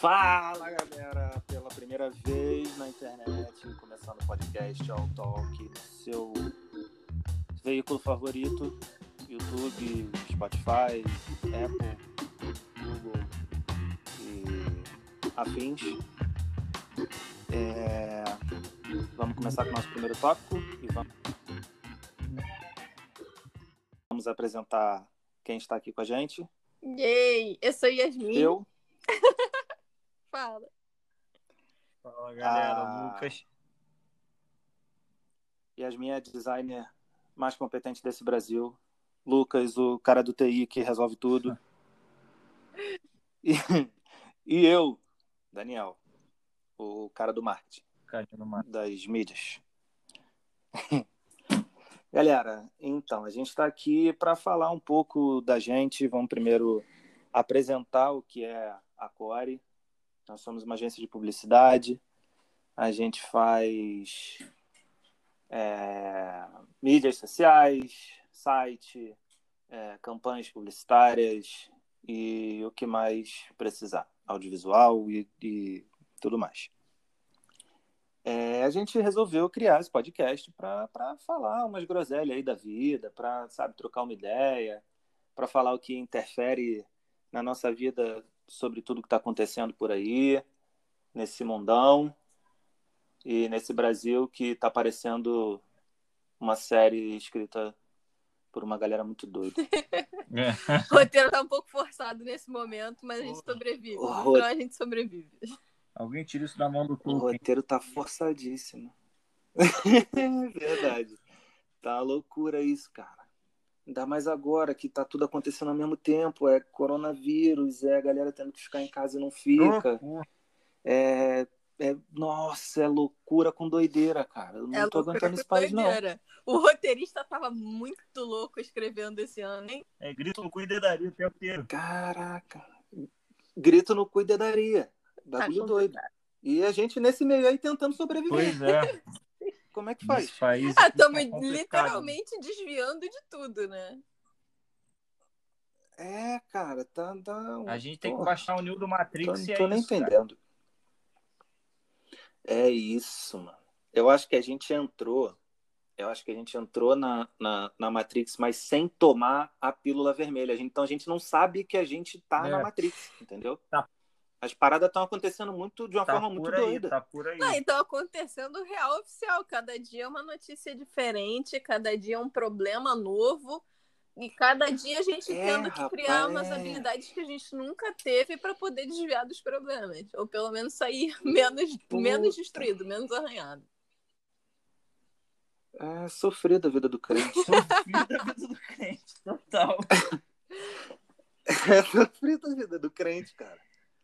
Fala galera, pela primeira vez na internet, começando o podcast All Talk, seu veículo favorito, YouTube, Spotify, Apple, Google e afins. É, Vamos começar com o nosso primeiro tópico e vamos, vamos apresentar quem está aqui com a gente. Yay! Eu sou Yasmin. Eu, Fala. Fala galera, Ah. Lucas. Yasmin é a designer mais competente desse Brasil. Lucas, o cara do TI que resolve tudo. E, e eu, Daniel, o cara do marketing, Caindo no mar. das mídias. Galera, então, a gente está aqui para falar um pouco da gente. Vamos primeiro apresentar o que é a Core. Nós somos uma agência de publicidade. A gente faz é, mídias sociais, site, é, campanhas publicitárias e o que mais precisar, audiovisual e, e tudo mais. É, a gente resolveu criar esse podcast para falar umas groselhas aí da vida, para sabe trocar uma ideia, para falar o que interfere na nossa vida sobre tudo que está acontecendo por aí, nesse mundão e nesse Brasil que está parecendo uma série escrita por uma galera muito doida. O roteiro tá um pouco forçado nesse momento, mas a gente sobrevive. O final a gente sobrevive. Alguém tira isso da mão do O Tolkien. roteiro tá forçadíssimo. Verdade. Tá uma loucura isso, cara. Ainda mais agora que tá tudo acontecendo ao mesmo tempo. É coronavírus, é a galera tendo que ficar em casa e não fica. É, é- nossa, é loucura com doideira, cara. Eu não É tô aguentando esse país, não. O roteirista tava muito louco escrevendo esse ano, hein? É grito no cuidaria o tempo inteiro. Caraca. Grito no cuidadaria. Bagulho Tá doido. E a gente nesse meio aí tentando sobreviver. Pois é. Como é que faz? Ah, tá estamos complicado. literalmente desviando de tudo, né? É, cara, tá. tá A gente tem que baixar o Neo do Tô, Matrix e tô é nem isso, cara. entendendo. É isso, mano. Eu acho que a gente entrou. Eu acho que a gente entrou na, na, na Matrix, mas sem tomar a pílula vermelha. Então a gente não sabe que a gente tá É. na Matrix, entendeu? Tá. As paradas estão acontecendo muito de uma Tá forma muito aí, doida. tá por aí. Não, então acontecendo real oficial. Cada dia é uma notícia diferente, cada dia é um problema novo. E cada dia a gente É, tendo que criar rapaz, umas é. habilidades que a gente nunca teve para poder desviar dos problemas. Ou pelo menos sair menos, Puta. menos destruído, menos arranhado. É sofrer da vida do crente. Filho da vida do crente, total. é sofrer da vida do crente, cara.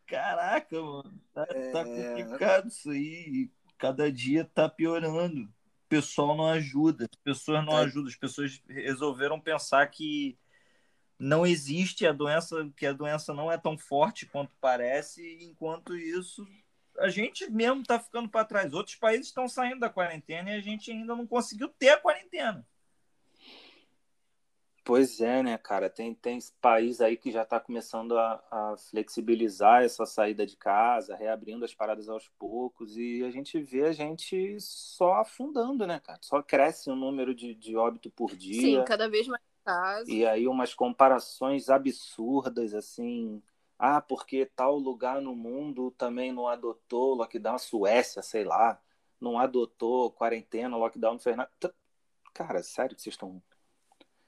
Caraca, mano. Tá, É. tá complicado isso aí. Cada dia tá piorando. O pessoal não ajuda. As pessoas não Tá. ajudam. As pessoas resolveram pensar que não existe a doença, que a doença não é tão forte quanto parece. Enquanto isso, a gente mesmo tá ficando para trás. Outros países estão saindo da quarentena e a gente ainda não conseguiu ter a quarentena. Pois é, né, cara? Tem, tem país aí que já está começando a, a flexibilizar essa saída de casa, reabrindo as paradas aos poucos, e a gente vê a gente só afundando, né, cara? Só cresce o número de, de óbito por dia. Sim, cada vez mais casos. E aí umas comparações absurdas, assim. Ah, porque tal lugar no mundo também não adotou lockdown, a Suécia, sei lá, não adotou quarentena, lockdown, não fez nada. T- Cara, sério que vocês estão.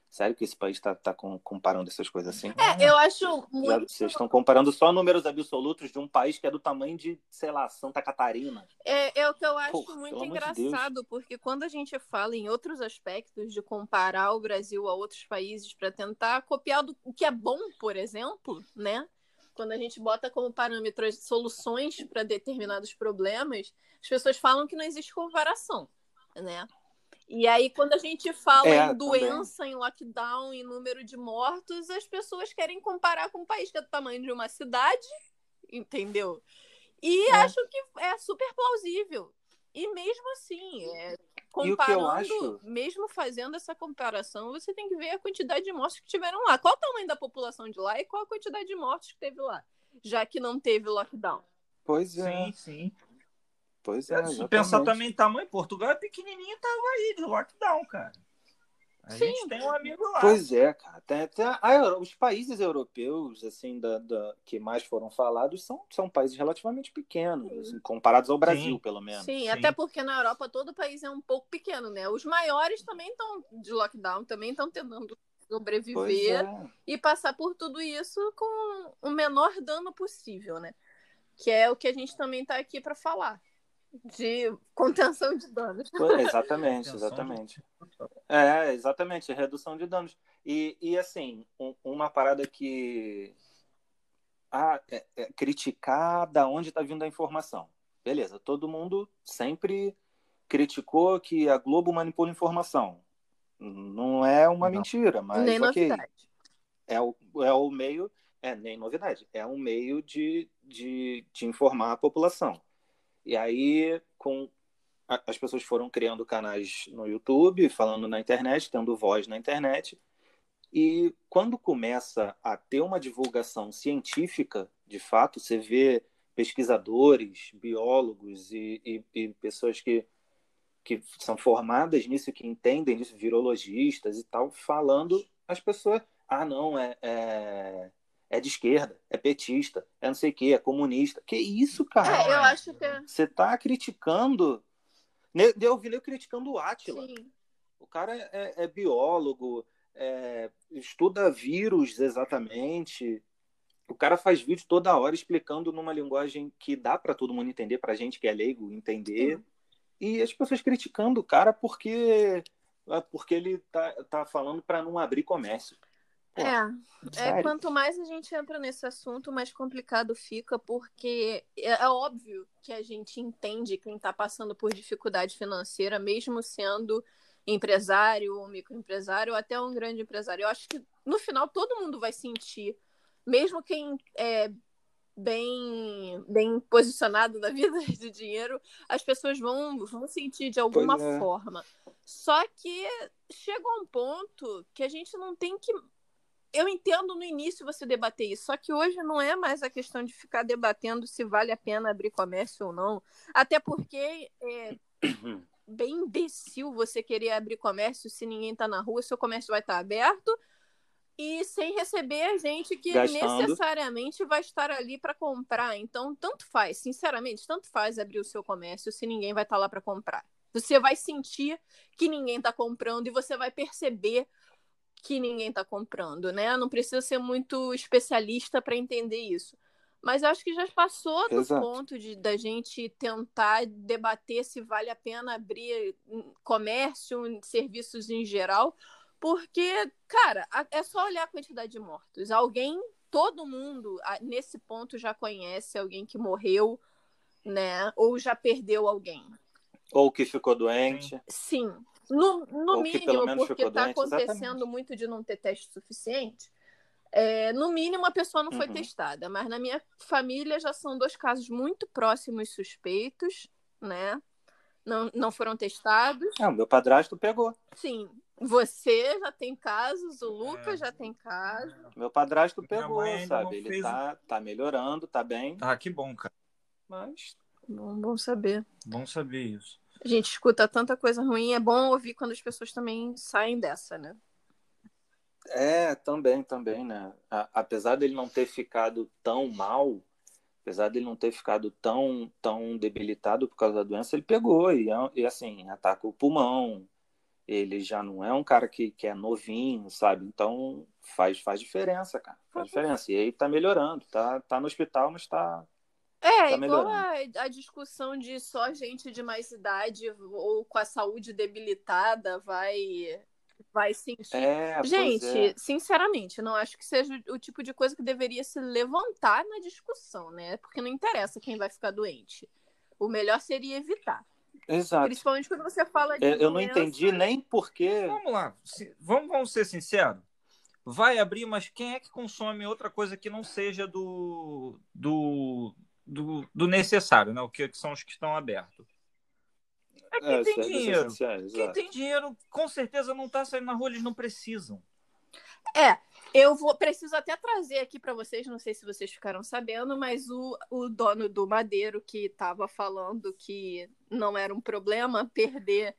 Sério que esse país está tá com- comparando essas coisas assim? É, eu acho muito. vocês estão comparando só números absolutos de um país que é do tamanho de, sei lá, Santa Catarina. É, é o que eu acho Porra, muito amor de engraçado, porque quando a gente fala em outros aspectos de comparar o Brasil a outros países para tentar copiar do, o que é bom, por exemplo, né? Quando a gente bota como parâmetro as soluções para determinados problemas, as pessoas falam que não existe comparação, né? E aí, quando a gente fala É, em também. doença, em lockdown, em número de mortos, as pessoas querem comparar com um país que é do tamanho de uma cidade, entendeu? E É. acho que é super plausível. E mesmo assim, é, comparando, acho- mesmo fazendo essa comparação, você tem que ver a quantidade de mortos que tiveram lá. Qual o tamanho da população de lá e qual a quantidade de mortos que teve lá, já que não teve lockdown. Pois é. Sim, sim. Pois é. Se exatamente. pensar também em tamanho, Portugal é pequenininho, tava aí de lockdown, cara. A Sim. gente tem um amigo lá. Pois é, cara. Tem, tem a- os países europeus, assim, da, da- que mais foram falados, são, são países relativamente pequenos, assim, comparados ao Brasil, Sim. pelo menos. Sim, Sim. até porque na Europa todo país é um pouco pequeno, né? Os maiores também estão de lockdown, também estão tentando sobreviver é. e passar por tudo isso com o menor dano possível, né? Que é o que a gente também está aqui para falar. De contenção de danos. Pois- Exatamente, exatamente. É, exatamente, redução de danos. E, e assim, um- uma parada que. Ah, é- é criticar da onde está vindo a informação. Beleza, todo mundo sempre criticou que a Globo manipula informação. Não é uma Não. mentira, mas Nem ok. novidade. É o, é o meio, é nem novidade, é um meio de, de, de informar a população. E aí, com as pessoas foram criando canais no YouTube, falando na internet, tendo voz na internet. E quando começa a ter uma divulgação científica, de fato, você vê pesquisadores, biólogos e, e, e pessoas que, que são formadas nisso, que entendem disso, virologistas e tal, falando, as pessoas, ah, não, é, é, é de esquerda, é petista, é não sei o quê, é comunista. Que isso, cara? É, eu acho que é. Você tá criticando. Eu vi ele criticando o Átila. Sim. O cara é, é biólogo, é, estuda vírus exatamente. O cara faz vídeo toda hora explicando numa linguagem que dá para todo mundo entender, pra gente que é leigo entender. Sim. E as pessoas criticando o cara porque porque ele tá, tá falando para não abrir comércio. Pô, É, é, quanto mais a gente entra nesse assunto, mais complicado fica, porque é, é óbvio que a gente entende quem está passando por dificuldade financeira, mesmo sendo empresário, ou microempresário, ou até um grande empresário. Eu acho que no final todo mundo vai sentir, mesmo quem é bem, bem posicionado na vida de dinheiro, as pessoas vão, vão sentir de alguma é. forma. Só que chega um ponto que a gente não tem que eu entendo no início você debater isso, só que hoje não é mais a questão de ficar debatendo se vale a pena abrir comércio ou não. Até porque é bem imbecil você querer abrir comércio se ninguém tá na rua, seu comércio vai estar aberto e sem receber gente que Gastando. necessariamente vai estar ali para comprar. Então, tanto faz, sinceramente, tanto faz abrir o seu comércio se ninguém vai estar lá para comprar. Você vai sentir que ninguém está comprando e você vai perceber que ninguém está comprando, né? Não precisa ser muito especialista para entender isso. Mas acho que já passou do Exato. ponto de da gente tentar debater se vale a pena abrir hum, comércio, serviços em geral, porque, cara, é só olhar a quantidade de mortos. Alguém, todo mundo nesse ponto já conhece alguém que morreu, né? Ou já perdeu alguém. Ou que ficou doente. Sim. No, no mínimo, porque está acontecendo exatamente. muito de não ter teste suficiente. é, no mínimo, a pessoa não foi Uhum. testada. Mas na minha família já são dois casos muito próximos suspeitos, né? Não, não foram testados. Ah, o meu padrasto pegou. Sim, você já tem casos, o Lucas É. já tem caso. Meu padrasto pegou, sabe? Ele fez tá, tá melhorando, tá bem, Ah, que bom, cara. mas Bom, bom saber. Bom saber isso. A gente escuta tanta coisa ruim, é bom ouvir quando as pessoas também saem dessa, né? É, também, também, né? A- apesar dele não ter ficado tão mal, apesar dele não ter ficado tão, tão debilitado por causa da doença, ele pegou e, é- e, assim, ataca o pulmão. Ele já não é um cara que, que é novinho, sabe? Então faz, faz diferença, cara. Faz diferença. E aí tá melhorando, tá, tá no hospital, mas tá. É, Tá igual a, a discussão de só gente de mais idade ou com a saúde debilitada vai, vai sentir. É, gente, é. sinceramente, não acho que seja o tipo de coisa que deveria se levantar na discussão, né? Porque não interessa quem vai ficar doente. O melhor seria evitar. Exato. Principalmente quando você fala de. Eu, eu não entendi nem porque. Vamos lá, se- vamos, vamos ser sinceros. Vai abrir, mas quem é que consome outra coisa que não seja do, do, do, do necessário, né? O que, que são os que estão abertos? É quem É, tem serviços dinheiro. Quem tem dinheiro, com certeza não está saindo na rua, eles não precisam. É, Eu vou preciso até trazer aqui para vocês, não sei se vocês ficaram sabendo, mas o, o dono do Madeiro que estava falando que não era um problema perder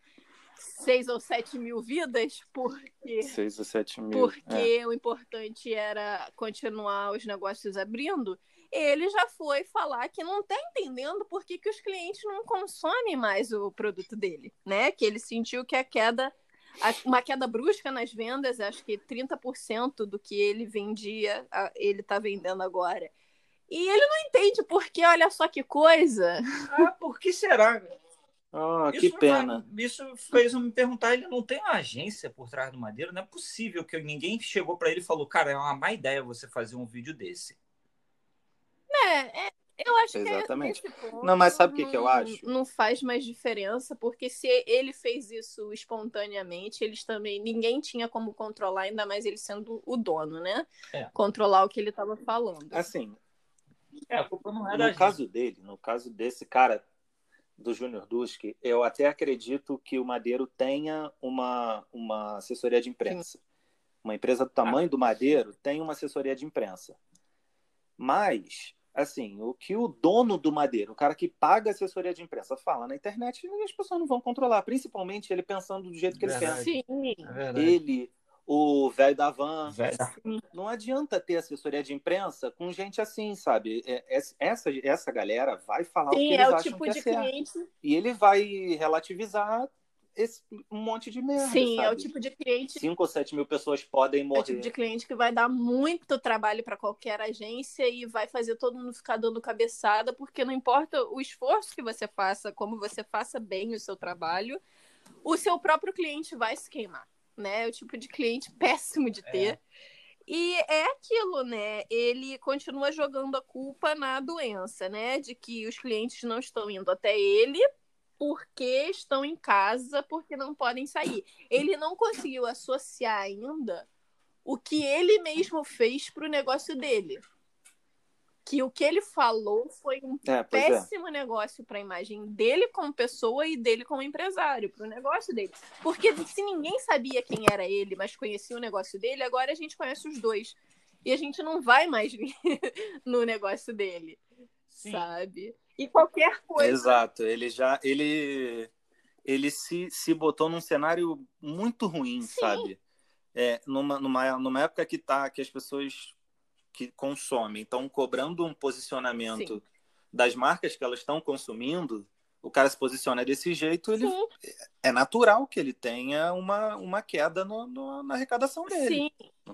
seis ou sete mil vidas, porque. Seis ou sete mil. Porque é. o importante era continuar os negócios abrindo. Ele já foi falar que não está entendendo por que, que os clientes não consomem mais o produto dele, né? Que ele sentiu que a queda uma queda brusca nas vendas, acho que 30% do que ele vendia, ele está vendendo agora. E ele não entende porque, olha só que coisa. Ah, por que será? Oh, que pena. isso fez eu me perguntar, ele não tem uma agência por trás do Madeiro? Não é possível que ninguém chegou para ele e falou, cara, é uma má ideia você fazer um vídeo desse. É, é eu acho Exatamente. que ponto, não, mas sabe o que, que eu acho? Não faz mais diferença, porque se ele fez isso espontaneamente, eles também. Ninguém tinha como controlar, ainda mais ele sendo o dono, né? É. Controlar o que ele estava falando. Assim. É, a culpa não é no caso gente. dele, no caso desse cara do Júnior Duski, eu até acredito que o Madeiro tenha uma, uma assessoria de imprensa. Sim. Uma empresa do tamanho ah. do Madeiro tem uma assessoria de imprensa. Mas, assim, o que o dono do Madeiro, o cara que paga a assessoria de imprensa, fala na internet, as pessoas não vão controlar, principalmente ele pensando do jeito que ele quer. Sim. É ele o velho da van. Não adianta ter assessoria de imprensa com gente assim, sabe? É, é, essa, essa galera vai falar Sim, o que eles é o acham tipo que é de certo. cliente. E ele vai relativizar esse, um monte de merda. Sim, sabe? é o tipo de cliente. 5 ou 7 mil pessoas podem morrer. É o tipo de cliente que vai dar muito trabalho para qualquer agência e vai fazer todo mundo ficar dando cabeçada, porque não importa o esforço que você faça, como você faça bem o seu trabalho, o seu próprio cliente vai se queimar né? É o tipo de cliente péssimo de ter. É. E é aquilo, né? Ele continua jogando a culpa na doença, né? De que os clientes não estão indo até ele porque estão em casa, porque não podem sair. Ele não conseguiu associar ainda o que ele mesmo fez para o negócio dele que o que ele falou foi um é, é. péssimo é. negócio para a imagem dele como pessoa e dele como empresário, para o negócio dele. Porque se ninguém sabia quem era ele, mas conhecia o negócio dele, agora a gente conhece os dois. E a gente não vai mais no negócio dele, Sim. sabe? E qualquer coisa. Exato, ele já ele ele se, se botou num cenário muito ruim, Sim. sabe? É, numa, numa, numa época que tá que as pessoas que consomem estão cobrando um posicionamento Sim. das marcas que elas estão consumindo, o cara se posiciona desse jeito, ele é natural que ele tenha uma, uma queda no, no na arrecadação dele. Sim.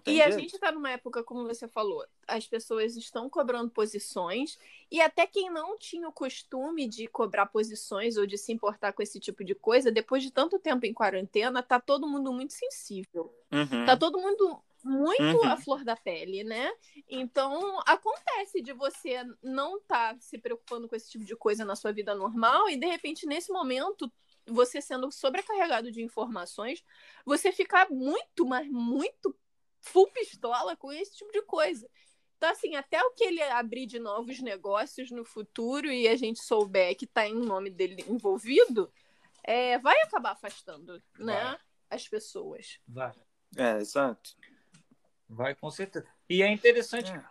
E jeito. a gente está numa época, como você falou, as pessoas estão cobrando posições e até quem não tinha o costume de cobrar posições ou de se importar com esse tipo de coisa, depois de tanto tempo em quarentena, tá todo mundo muito sensível. Uhum. Tá todo mundo muito uhum. a flor da pele, né? Então, acontece de você não estar tá se preocupando com esse tipo de coisa na sua vida normal e, de repente, nesse momento, você sendo sobrecarregado de informações, você ficar muito, mas muito full pistola com esse tipo de coisa. Então, assim, até o que ele abrir de novos negócios no futuro e a gente souber que está em nome dele envolvido, é, vai acabar afastando, né? Vai. As pessoas. Vai. É, exato. Vai, com certeza. E é interessante, é.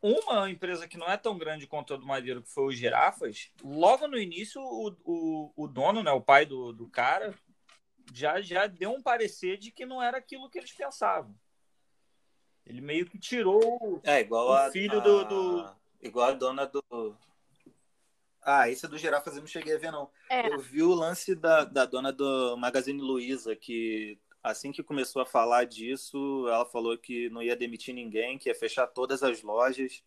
uma empresa que não é tão grande quanto a do Madeiro, que foi o Girafas, logo no início, o, o, o dono, né, o pai do, do cara, já, já deu um parecer de que não era aquilo que eles pensavam. Ele meio que tirou é, igual o a, filho do, do, Igual a dona do. Ah, esse é do Girafas eu não cheguei a ver, não. É. Eu vi o lance da, da dona do Magazine Luiza, que assim que começou a falar disso, ela falou que não ia demitir ninguém, que ia fechar todas as lojas.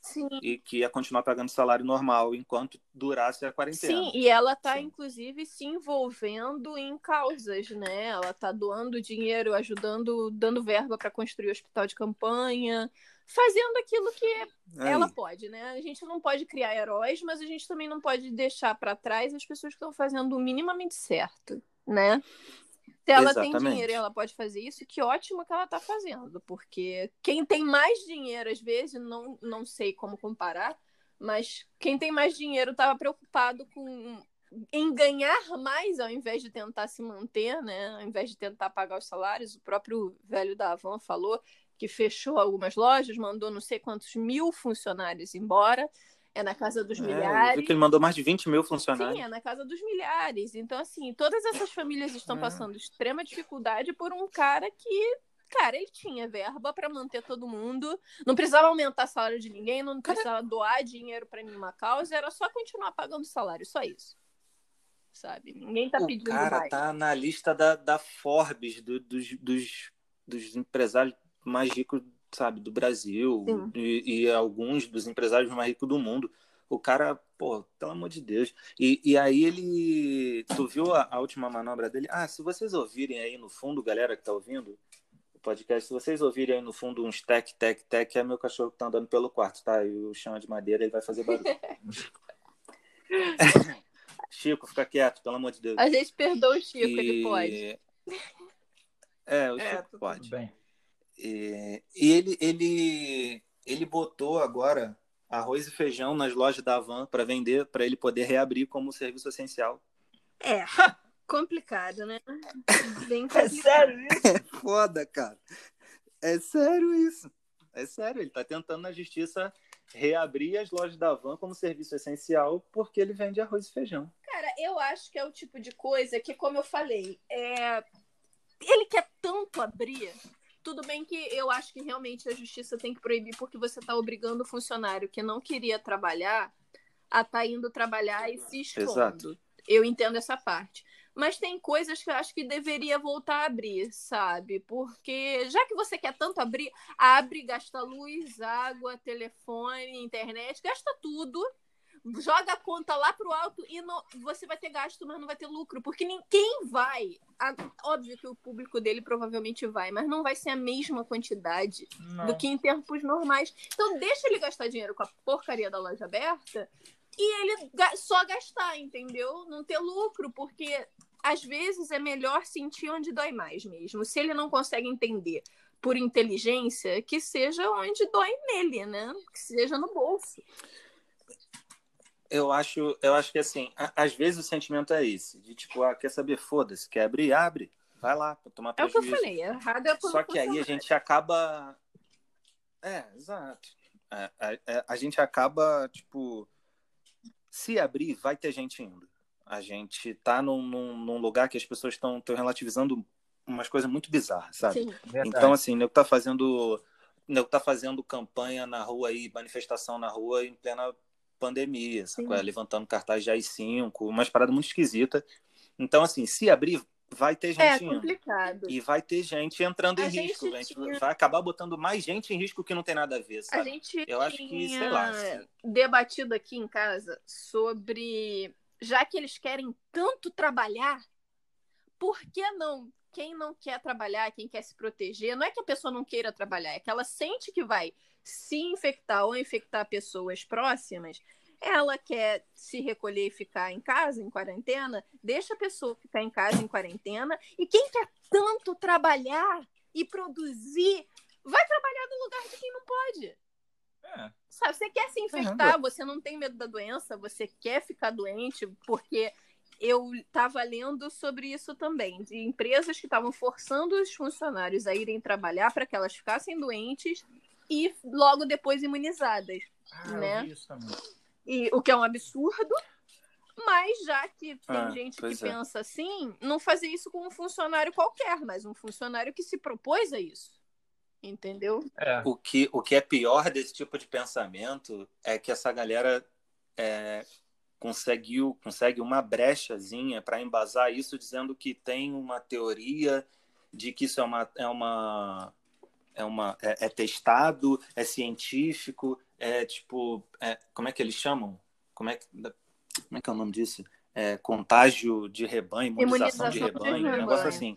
Sim. E que ia continuar pagando salário normal enquanto durasse a quarentena. Sim, e ela está, inclusive, se envolvendo em causas, né? Ela está doando dinheiro, ajudando, dando verba para construir o hospital de campanha, fazendo aquilo que Aí. ela pode, né? A gente não pode criar heróis, mas a gente também não pode deixar para trás as pessoas que estão fazendo o minimamente certo, né? Se ela Exatamente. tem dinheiro e ela pode fazer isso, que ótimo que ela está fazendo, porque quem tem mais dinheiro, às vezes, não, não sei como comparar, mas quem tem mais dinheiro estava preocupado com em ganhar mais ao invés de tentar se manter, né? Ao invés de tentar pagar os salários, o próprio velho da Avan falou que fechou algumas lojas, mandou não sei quantos mil funcionários embora. É na casa dos É, milhares. que ele mandou mais de 20 mil funcionários. Sim, é na casa dos milhares. Então, assim, todas essas famílias estão É. passando extrema dificuldade por um cara que, cara, ele tinha verba para manter todo mundo. Não precisava aumentar o salário de ninguém, não precisava doar dinheiro para nenhuma causa, era só continuar pagando salário, só isso. Sabe? Ninguém tá o pedindo cara mais. tá na lista da, da Forbes, do- dos, dos, dos empresários mais ricos, sabe, do Brasil e, e alguns dos empresários mais ricos do mundo. O cara, pô, pelo amor de Deus. E, e aí ele. Tu viu a, a última manobra dele? Ah, se vocês ouvirem aí no fundo, galera que tá ouvindo o podcast, se vocês ouvirem aí no fundo uns tec, tec, tec, é meu cachorro que tá andando pelo quarto, tá? E o chão é de madeira, ele vai fazer barulho. Chico, fica quieto, pelo amor de Deus. A gente perdoa o Chico, E- ele pode. É, o É, Chico tudo pode. bem. E, e ele, ele, ele botou agora arroz e feijão nas lojas da Avan para vender, para ele poder reabrir como serviço essencial. É, complicado, né? Bem É complicado. sério isso? É foda, cara. É sério isso. É sério, ele tá tentando na justiça reabrir as lojas da Avan como serviço essencial porque ele vende arroz e feijão. Cara, eu acho que é o tipo de coisa que, como eu falei, é... ele quer tanto abrir. Tudo bem que eu acho que realmente a justiça tem que proibir porque você está obrigando o funcionário que não queria trabalhar a estar tá indo trabalhar e se expondo. Exato. Eu entendo essa parte. Mas tem coisas que eu acho que deveria voltar a abrir, sabe? Porque já que você quer tanto abrir, abre, gasta luz, água, telefone, internet, gasta tudo joga a conta lá pro alto e não, você vai ter gasto, mas não vai ter lucro, porque ninguém vai. Óbvio que o público dele provavelmente vai, mas não vai ser a mesma quantidade Não. do que em tempos normais. Então deixa ele gastar dinheiro com a porcaria da loja aberta e ele só gastar, entendeu? Não ter lucro, porque às vezes é melhor sentir onde dói mais mesmo. Se ele não consegue entender por inteligência, que seja onde dói nele, né? Que seja no bolso. Eu acho, eu acho que assim, a- às vezes o sentimento é esse, de tipo, ah, quer saber, foda-se, quer abrir, abre, vai lá, pra tomar É o que eu prejuízo. falei, errado é por Só que aí a gente acaba. É, exato. É, é, é, a gente acaba, tipo, se abrir, vai ter gente indo. A gente tá num, num, num lugar que as pessoas estão relativizando umas coisas muito bizarras, sabe? Sim. Então, assim, o nego tá fazendo. O nego tá fazendo campanha na rua aí, manifestação na rua em plena pandemia, sacou? É, levantando cartaz de AI-5, umas paradas muito esquisitas. Então, assim, se abrir, vai ter É gente indo. complicado. E vai ter gente entrando A em gente risco. A gente tinha- vai acabar botando mais gente em risco que não tem nada a ver, A sabe? gente Eu acho que, sei lá. se- debatido aqui em casa sobre já que eles querem tanto trabalhar, por que não? Quem não quer trabalhar, quem quer se proteger, não é que a pessoa não queira trabalhar, é que ela sente que vai se infectar ou infectar pessoas próximas. Ela quer se recolher e ficar em casa, em quarentena, deixa a pessoa ficar em casa em quarentena. E quem quer tanto trabalhar e produzir, vai trabalhar no lugar de quem não pode. É. Sabe, você quer se infectar, você não tem medo da doença, você quer ficar doente, porque eu estava lendo sobre isso também, de empresas que estavam forçando os funcionários a irem trabalhar para que elas ficassem doentes e logo depois imunizadas. Ah, né? isso também. E, o que é um absurdo, mas já que tem Ah, gente que é. pensa assim, não fazer isso com um funcionário qualquer, mas um funcionário que se propôs a isso. Entendeu? É. O que, o que é pior desse tipo de pensamento é que essa galera é, conseguiu consegue uma brechazinha para embasar isso, dizendo que tem uma teoria de que isso é uma é uma é, uma, é, é testado, é científico, é tipo, é, como é que eles chamam? Como é que, como é que é o nome disso? É, contágio de rebanho, imunização, de Imunização de rebanho, um rebanho. negócio assim.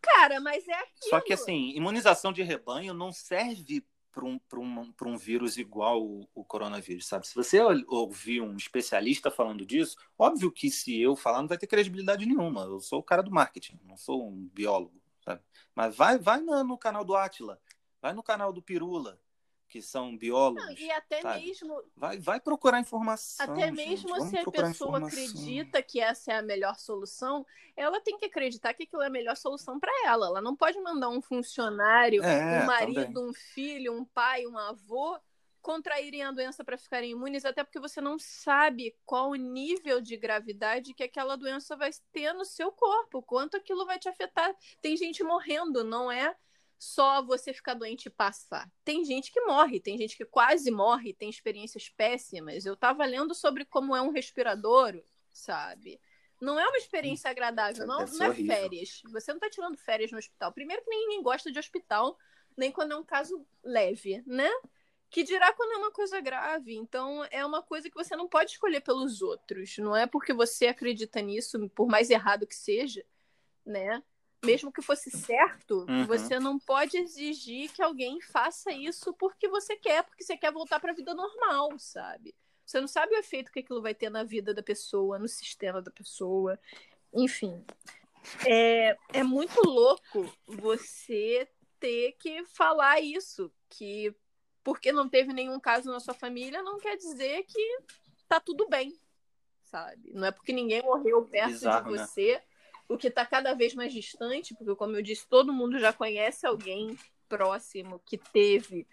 Cara, mas é aquilo. Só que assim, imunização de rebanho não serve para um, pra um, pra um vírus igual o, o coronavírus, sabe? Se você ou- ouvir um especialista falando disso, óbvio que se eu falar não vai ter credibilidade nenhuma. Eu sou o cara do marketing, não sou um biólogo, sabe? Mas vai, vai no, no canal do Atila, vai no canal do Pirula, que são biólogos. Não, e até sabe? mesmo. Vai, vai procurar informação. Até mesmo se a pessoa acredita que essa é a melhor solução, ela tem que acreditar que aquilo é a melhor solução para ela. Ela não pode mandar um funcionário, é, um marido, também. um filho, um pai, um avô contraírem a doença para ficarem imunes, até porque você não sabe qual o nível de gravidade que aquela doença vai ter no seu corpo, quanto aquilo vai te afetar. Tem gente morrendo, não é só você ficar doente e passar. Tem gente que morre, tem gente que quase morre, tem experiências péssimas. Eu estava lendo sobre como é um respirador, sabe? Não é uma experiência agradável, não, não é férias. Você não está tirando férias no hospital. Primeiro que ninguém gosta de hospital, nem quando é um caso leve, né? Que dirá quando é uma coisa grave. Então, é uma coisa que você não pode escolher pelos outros. Não é porque você acredita nisso, por mais errado que seja, né? mesmo que fosse certo, uhum. você não pode exigir que alguém faça isso porque você quer, porque você quer voltar para a vida normal, sabe? Você não sabe o efeito que aquilo vai ter na vida da pessoa, no sistema da pessoa, enfim. É, é muito louco você ter que falar isso, que porque não teve nenhum caso na sua família não quer dizer que tá tudo bem, sabe? Não é porque ninguém morreu perto Bizarro, de né? você. Né? o que está cada vez mais distante, porque, como eu disse, todo mundo já conhece alguém próximo que teve,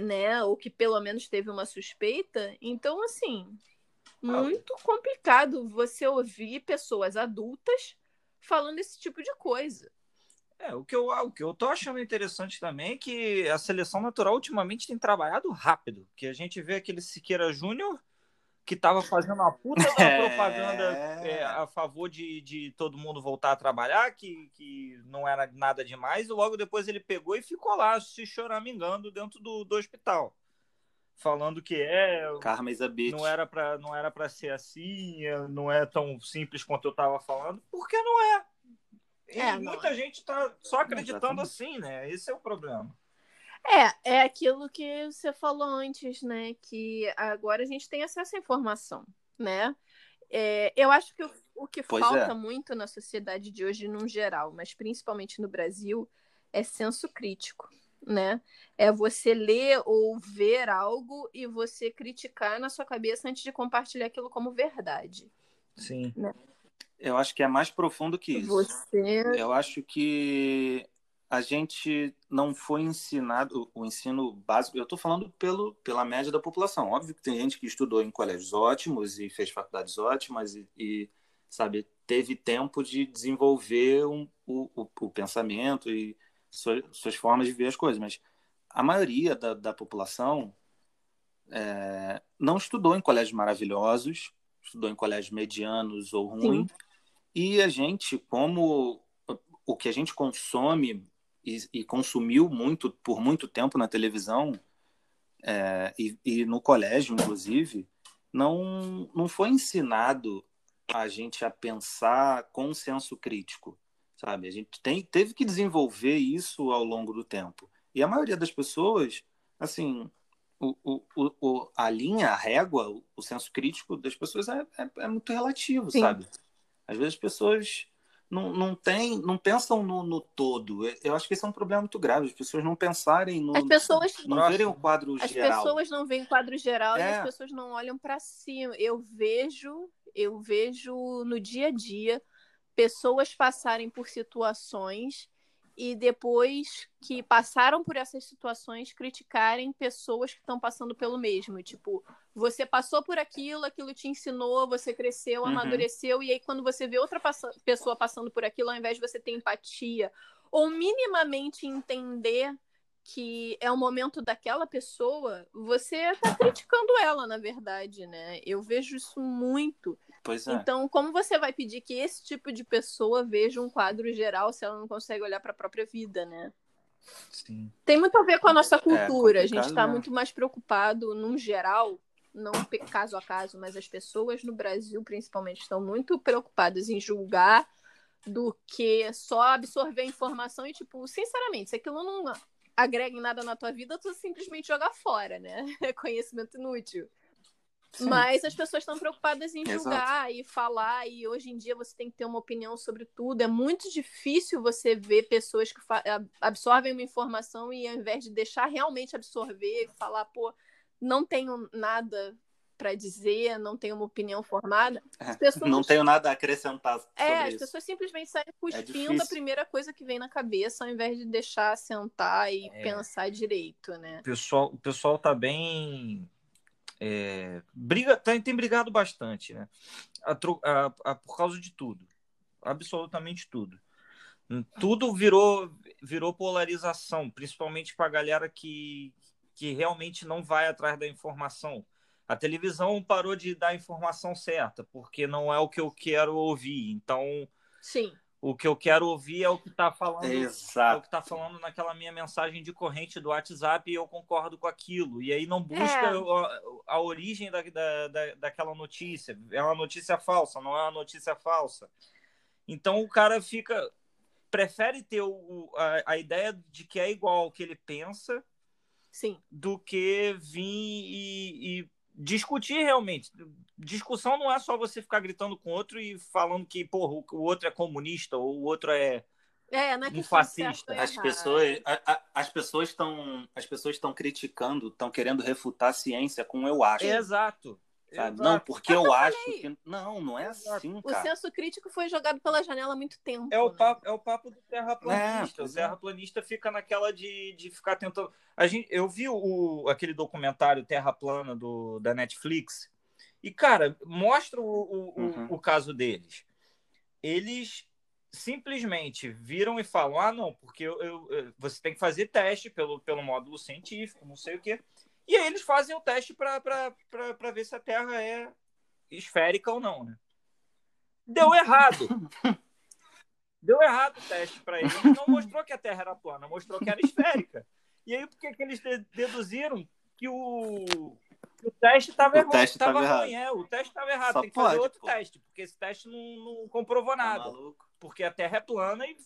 né, ou que pelo menos teve uma suspeita. Então, assim, muito complicado você ouvir pessoas adultas falando esse tipo de coisa. É, o que, eu, o que eu tô achando interessante também é que a seleção natural ultimamente tem trabalhado rápido. Que a gente vê aquele Siqueira Júnior que estava fazendo uma puta da é. propaganda é, a favor de, de todo mundo voltar a trabalhar, que, que não era nada demais, e logo depois ele pegou e ficou lá se choramingando dentro do, do hospital. Falando que é. Karma is a bitch. Não era para não era para ser assim, não é tão simples quanto eu estava falando, porque não é. E é, muita não. gente está só acreditando assim, né? Esse é o problema. É, é aquilo que você falou antes, né? Que agora a gente tem acesso à informação, né? É, eu acho que o, o que pois falta é. muito na sociedade de hoje, num geral, mas principalmente no Brasil, é senso crítico, né? É você ler ou ver algo e você criticar na sua cabeça antes de compartilhar aquilo como verdade. Sim. Né? Eu acho que é mais profundo que isso. Você... Eu acho que a gente não foi ensinado o ensino básico. Eu estou falando pelo, pela média da população. Óbvio que tem gente que estudou em colégios ótimos e fez faculdades ótimas e, e sabe, teve tempo de desenvolver um, o, o, o, pensamento e suas, suas, formas de ver as coisas. Mas a maioria da, da população é, não estudou em colégios maravilhosos, estudou em colégios medianos ou ruins. E a gente, como o que a gente consome e, e consumiu muito por muito tempo na televisão é, e, e, no colégio, inclusive, não, não foi ensinado a gente a pensar com senso crítico, sabe? A gente tem, teve que desenvolver isso ao longo do tempo. E a maioria das pessoas, assim, o, o, o, a linha, a régua, o, senso crítico das pessoas é, é, é muito relativo, Sim. sabe? Às vezes as pessoas não, não, tem, não pensam no, no, todo. Eu acho que esse é um problema muito grave. As pessoas não pensarem no. As pessoas não verem o quadro as geral. As pessoas não veem o quadro geral é. e as pessoas não olham para cima. Eu vejo, eu vejo no dia a dia pessoas passarem por situações e depois que passaram por essas situações criticarem pessoas que estão passando pelo mesmo. Tipo, você passou por aquilo, aquilo te ensinou, você cresceu, uhum. amadureceu, e aí quando você vê outra pessoa passando por aquilo, ao invés de você ter empatia ou minimamente entender que é o momento daquela pessoa, você está criticando ela, na verdade, né? Eu vejo isso muito. Pois é. Então, como você vai pedir que esse tipo de pessoa veja um quadro geral se ela não consegue olhar para a própria vida, né? Sim. Tem muito a ver com a nossa é, cultura. É a gente está né? muito mais preocupado, num geral, não caso a caso, mas as pessoas no Brasil, principalmente, estão muito preocupadas em julgar do que só absorver informação e, tipo, sinceramente, se aquilo não agrega em nada na tua vida, tu simplesmente joga fora, né? É conhecimento inútil. Sim. Mas as pessoas estão preocupadas em julgar Exato. e falar, e hoje em dia você tem que ter uma opinião sobre tudo. É muito difícil você ver pessoas que absorvem uma informação e ao invés de deixar realmente absorver e falar, pô, não tenho nada para dizer, não tenho uma opinião formada. É, pessoas... Não tenho nada a acrescentar. é, as isso. pessoas simplesmente saem é cuspindo é a primeira coisa que vem na cabeça, ao invés de deixar sentar e é... pensar direito, né? O pessoal, o pessoal tá bem é, briga, tem, tem, brigado bastante, né? A, a, a, por causa de tudo. Absolutamente tudo. Tudo virou, virou polarização, principalmente para a galera que, que realmente não vai atrás da informação. A televisão parou de dar a informação certa, porque não é o que eu quero ouvir. Então, Sim o que eu quero ouvir é o que está falando, Exato. é o que está falando naquela minha mensagem de corrente do WhatsApp e eu concordo com aquilo. E aí não busca é. a, a, origem da, da, da, daquela notícia. É uma notícia falsa, não é uma notícia falsa. Então o cara fica prefere ter o, a, a ideia de que é igual ao que ele pensa Sim. do que vir e, e discutir realmente. Discussão não é só você ficar gritando com o outro e falando que porra, o outro é comunista ou o outro é, é, não é um fascista. As pessoas, a, a, as pessoas estão, as pessoas estão criticando, estão querendo refutar a ciência com eu acho. Exato. Sabe? Não, porque eu, eu acho que. Não, não é assim, cara. O senso crítico foi jogado pela janela há muito tempo. É o né? papo, é o papo do terraplanista. É, o terraplanista fica naquela de, de ficar tentando. A gente, eu vi o, aquele documentário Terra Plana do, da Netflix. E, cara, mostra o, o, uhum. o, o caso deles. Eles simplesmente viram e falam: ah, não, porque eu, eu, você tem que fazer teste pelo, pelo módulo científico, não sei o quê. E aí eles fazem o teste para ver se a Terra é esférica ou não, né? Deu errado. Deu errado o teste para eles. Não mostrou que a Terra era plana, mostrou que era esférica. E aí, por que, que eles deduziram que o, o teste estava errado? Teste tava ruim, é, o teste estava errado. Só Tem que pode, fazer outro pô. teste, porque esse teste não, não comprovou tá nada. Tá porque a Terra é plana e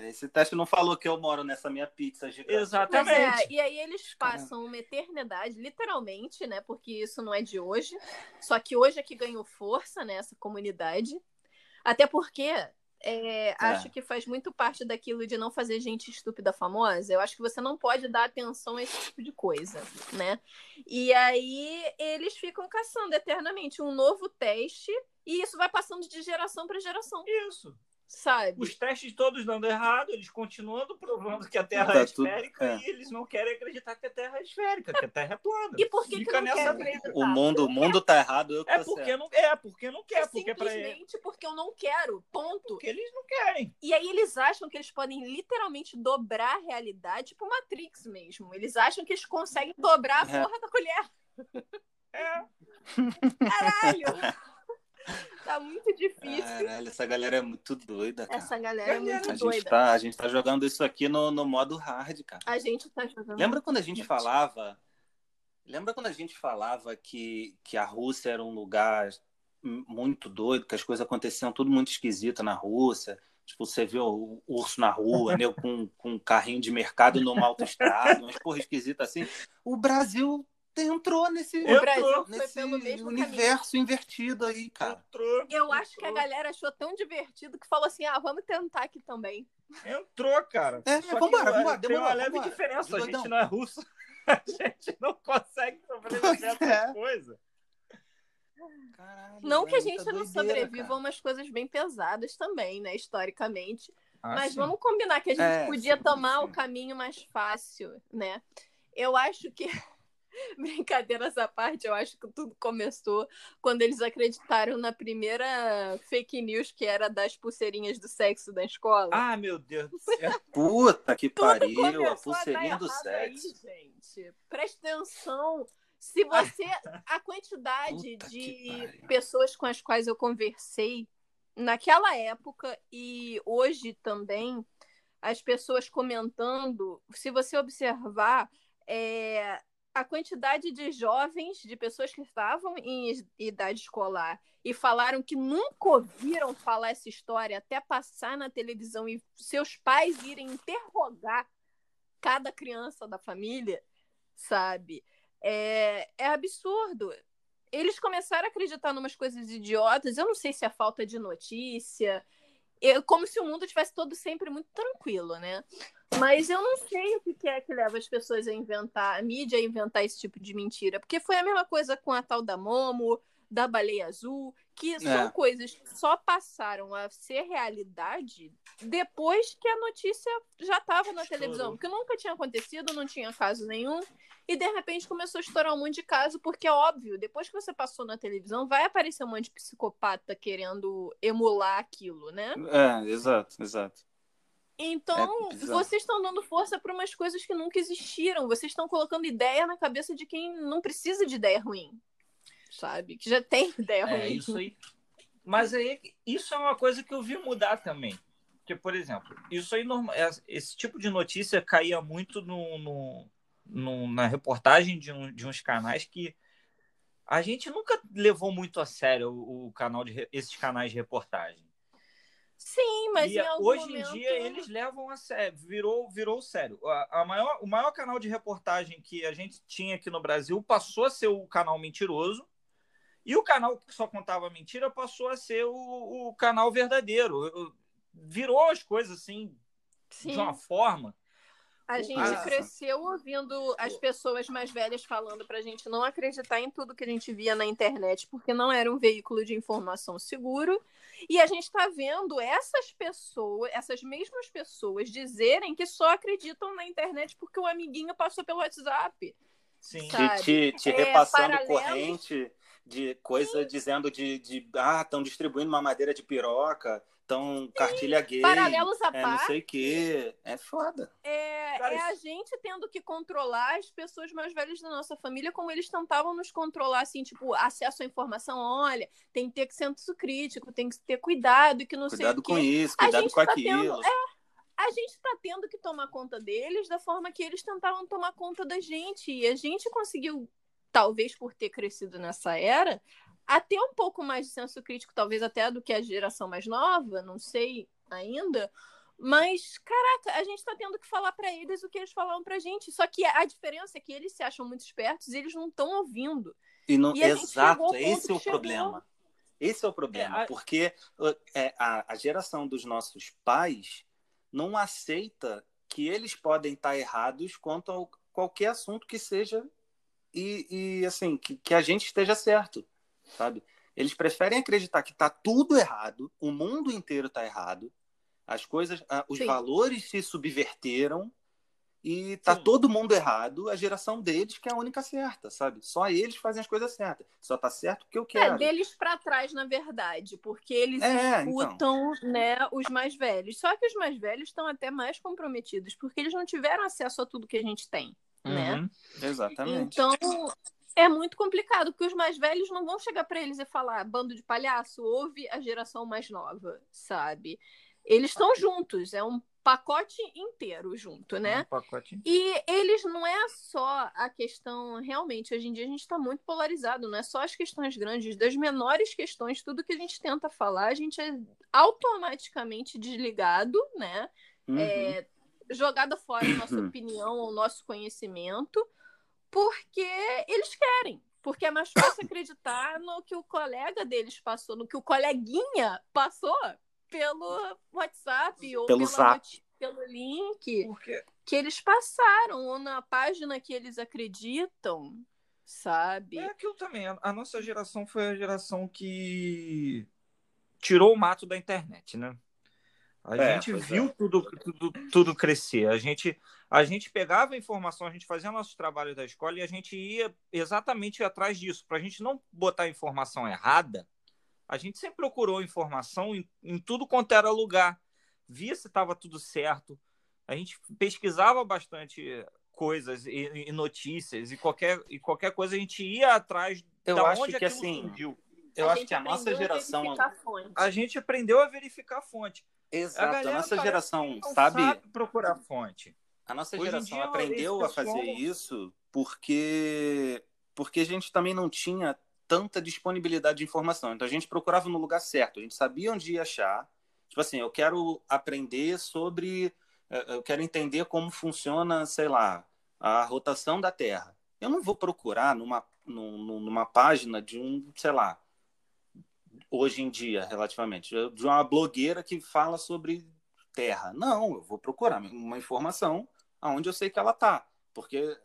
esse teste não falou que eu moro nessa minha pizza gigante. Exatamente. É, e aí eles passam uma eternidade, literalmente, né? Porque isso não é de hoje. Só que hoje é que ganhou força nessa né, comunidade. Até porque é, é. acho que faz muito parte daquilo de não fazer gente estúpida famosa. Eu acho que você não pode dar atenção a esse tipo de coisa, né? E aí eles ficam caçando eternamente um novo teste e isso vai passando de geração para geração. Isso sabe? Os testes todos dando errado, eles continuando provando que a Terra tá é esférica tudo, é. e eles não querem acreditar que a Terra é esférica, que a Terra é plana. E por que, Fica que não nessa quer O mundo, o mundo tá errado, eu é porque certo. não é porque não quer, é porque simplesmente porque eu não quero, ponto. Porque eles não querem. E aí eles acham que eles podem literalmente dobrar a realidade, tipo Matrix mesmo. Eles acham que eles conseguem dobrar a é. porra da colher. É. Caralho. Tá muito difícil. Caralho, essa galera é muito doida, cara. Essa galera é muito a doida. Gente tá, a gente tá jogando isso aqui no, no modo hard, cara. A gente tá jogando. Lembra quando a gente falava. Lembra quando a gente falava que, que a Rússia era um lugar muito doido, que as coisas aconteciam tudo muito esquisito na Rússia? Tipo, você vê o urso na rua, né, com, com um carrinho de mercado numa autoestrada, umas porra esquisita assim. O Brasil entrou nesse, Brasil nesse universo caminho. invertido aí, cara. Entrou, Eu acho que a galera achou tão divertido que falou assim: ah, vamos tentar aqui também. Entrou, cara. É, Só vambora, vambora. Tem uma leve vambora. diferença. A gente não é russo. A gente não consegue sobreviver a é. coisa. Caralho, não que a gente não doideira, sobreviva a umas coisas bem pesadas também, né, historicamente. Ah, Mas sim. vamos combinar que a gente é, podia sim, tomar sim. o caminho mais fácil, né? Eu acho que Brincadeiras à parte, eu acho que tudo começou quando eles acreditaram na primeira fake news que era das pulseirinhas do sexo da escola. Ah, meu Deus do céu. Puta que pariu, a pulseirinha do sexo. Aí, gente. Presta atenção. Se você. A quantidade Puta de pessoas com as quais eu conversei naquela época e hoje também, as pessoas comentando, se você observar, é, a quantidade de jovens, de pessoas que estavam em idade escolar e falaram que nunca ouviram falar essa história até passar na televisão e seus pais irem interrogar cada criança da família, sabe? É, é absurdo. eles começaram a acreditar em umas coisas idiotas. Eu não sei se é falta de notícia, eu, como se o mundo tivesse todo sempre muito tranquilo, né? Mas eu não sei o que é que leva as pessoas a inventar, a mídia a inventar esse tipo de mentira. Porque foi a mesma coisa com a tal da Momo, da baleia azul, que é. são coisas que só passaram a ser realidade depois que a notícia já estava na televisão. Porque nunca tinha acontecido, não tinha caso nenhum. E de repente começou a estourar um monte de caso, porque é óbvio, depois que você passou na televisão, vai aparecer um monte de psicopata querendo emular aquilo, né? É, exato, exato. Então, é vocês estão dando força para umas coisas que nunca existiram. Vocês estão colocando ideia na cabeça de quem não precisa de ideia ruim sabe? Que já tem ideia é, ruim. É isso aí. Mas aí, isso é uma coisa que eu vi mudar também. Porque, por exemplo, isso aí, é, esse tipo de notícia caía muito no, no, no, na reportagem de, um, de uns canais que a gente nunca levou muito a sério o, o canal de esses canais de reportagem. Sim, mas e, hoje momento... em dia eles levam a sério, virou, virou sério. A, a, maior, o maior canal de reportagem que a gente tinha aqui no Brasil passou a ser o canal mentiroso, e o canal que só contava mentira passou a ser o, o canal verdadeiro. Virou as coisas assim Sim. de uma forma. A gente ah, cresceu ouvindo as pessoas mais velhas falando para a gente não acreditar em tudo que a gente via na internet, porque não era um veículo de informação seguro. E a gente está vendo essas pessoas, essas mesmas pessoas, dizerem que só acreditam na internet porque o amiguinho passou pelo WhatsApp. Sim, te, te, te é, repassando corrente de coisa Sim. dizendo de, de ah, estão distribuindo uma madeira de piroca, estão cartilha gay, paralelos a é, não sei o quê. É foda. É, Cara, é a gente tendo que controlar as pessoas mais velhas da nossa família, como eles tentavam nos controlar, assim, tipo, acesso à informação, olha, tem que ter senso crítico, tem que ter cuidado e que não cuidado sei o quê. Cuidado com isso, cuidado com tá aquilo. Tendo, é, a gente está tendo que tomar conta deles da forma que eles tentavam tomar conta da gente. E a gente conseguiu talvez por ter crescido nessa era, a ter um pouco mais de senso crítico, talvez até do que a geração mais nova, não sei ainda. Mas, caraca, a gente está tendo que falar para eles o que eles falaram pra gente. Só que a diferença é que eles se acham muito espertos e eles não estão ouvindo. E não, e exato, esse é o problema. Esse é o problema, é, a... porque é, a, a geração dos nossos pais não aceita que eles podem estar errados quanto a qualquer assunto que seja e, e assim, que, que a gente esteja certo, sabe? Eles preferem acreditar que está tudo errado, o mundo inteiro está errado, as coisas, os Sim. valores se subverteram e está todo mundo errado, a geração deles que é a única certa, sabe? Só eles fazem as coisas certas. Só tá certo o que eu é, quero. É, deles para trás, na verdade, porque eles é, então. escutam, então. né, os mais velhos. Só que os mais velhos estão até mais comprometidos, porque eles não tiveram acesso a tudo que a gente tem né? Uhum, exatamente. Então, é muito complicado, porque os mais velhos não vão chegar para eles e falar, bando de palhaço, ouve a geração mais nova, sabe? Eles estão juntos, é um pacote inteiro junto, né? Um pacote. E eles não é só a questão, realmente, hoje em dia a gente está muito polarizado, não é só as questões grandes, das menores questões, tudo que a gente tenta falar, a gente é automaticamente desligado, né? Uhum. É, jogada fora a nossa opinião ou nosso conhecimento, porque eles querem. Porque é mais fácil acreditar no que o colega deles passou, no que o coleguinha passou pelo WhatsApp ou pelo, zap. pelo link que eles passaram, ou na página que eles acreditam, sabe? É aquilo também. A nossa geração foi a geração que tirou o mato da internet, né? A é, gente viu é. tudo, tudo, tudo crescer. A gente, a gente pegava a informação, a gente fazia nosso trabalho da escola e a gente ia exatamente atrás disso. Para a gente não botar informação errada, a gente sempre procurou informação em, em tudo quanto era lugar. Via se estava tudo certo. A gente pesquisava bastante coisas e, e, notícias e qualquer, e qualquer coisa a gente ia atrás eu da acho onde que assim, surgiu. Eu a acho que a nossa geração. A, a gente aprendeu a verificar a fonte. Exato, a, a nossa geração sabe... sabe procurar fonte. A nossa Hoje geração aprendeu a fazer isso porque porque a gente também não tinha tanta disponibilidade de informação. Então a gente procurava no lugar certo, a gente sabia onde ia achar. Tipo assim, eu quero aprender sobre eh, eu quero entender como funciona, sei lá, a rotação da Terra. Eu não vou procurar numa numa página de um, sei lá, hoje em dia, relativamente, de uma blogueira que fala sobre terra. Não, eu vou procurar uma informação aonde eu sei que ela tá. Porque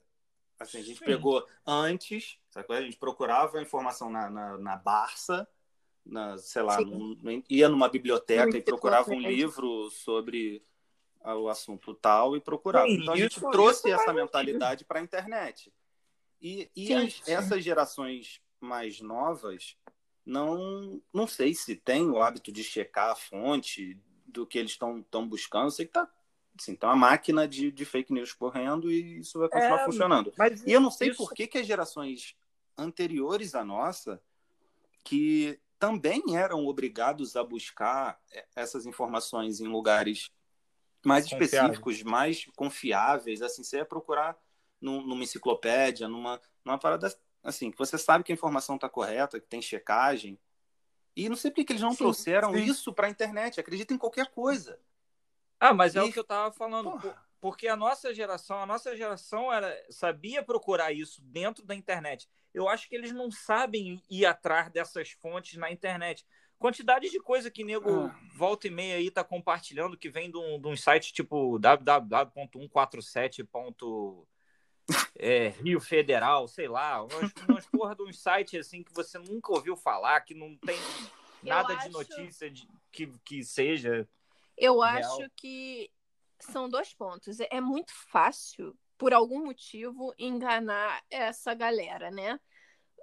assim, a gente Sim. pegou antes, sabe? a gente procurava a informação na, na, na Barça, na, sei lá, num, ia numa biblioteca Muito e procurava um livro sobre o assunto tal e procurava. Sim, então a gente isso, trouxe isso essa mentalidade para a internet. E, e sim, as, sim. essas gerações mais novas não não sei se tem o hábito de checar a fonte do que eles estão buscando. Eu sei que tá assim, tá uma máquina de, de fake news correndo e isso vai continuar é, funcionando. e eu não sei isso... por que, que as gerações anteriores à nossa, que também eram obrigados a buscar essas informações em lugares mais específicos, mais confiáveis, assim, você ia procurar num, numa enciclopédia, numa, numa parada assim, que você sabe que a informação está correta, que tem checagem. E não sei por que eles não sim, trouxeram sim. isso para a internet. Acredita em qualquer coisa. Ah, mas e... é o que eu estava falando. Porra. Porque a nossa geração, a nossa geração era, sabia procurar isso dentro da internet. Eu acho que eles não sabem ir atrás dessas fontes na internet. Quantidade de coisa que nego ah. volta e meia aí tá compartilhando que vem de um, de um site tipo www.147. É, Rio Federal, sei lá, umas, umas porra de um site assim que você nunca ouviu falar, que não tem nada acho... de notícia de, que, que seja. Eu real. acho que são dois pontos. É muito fácil, por algum motivo, enganar essa galera, né?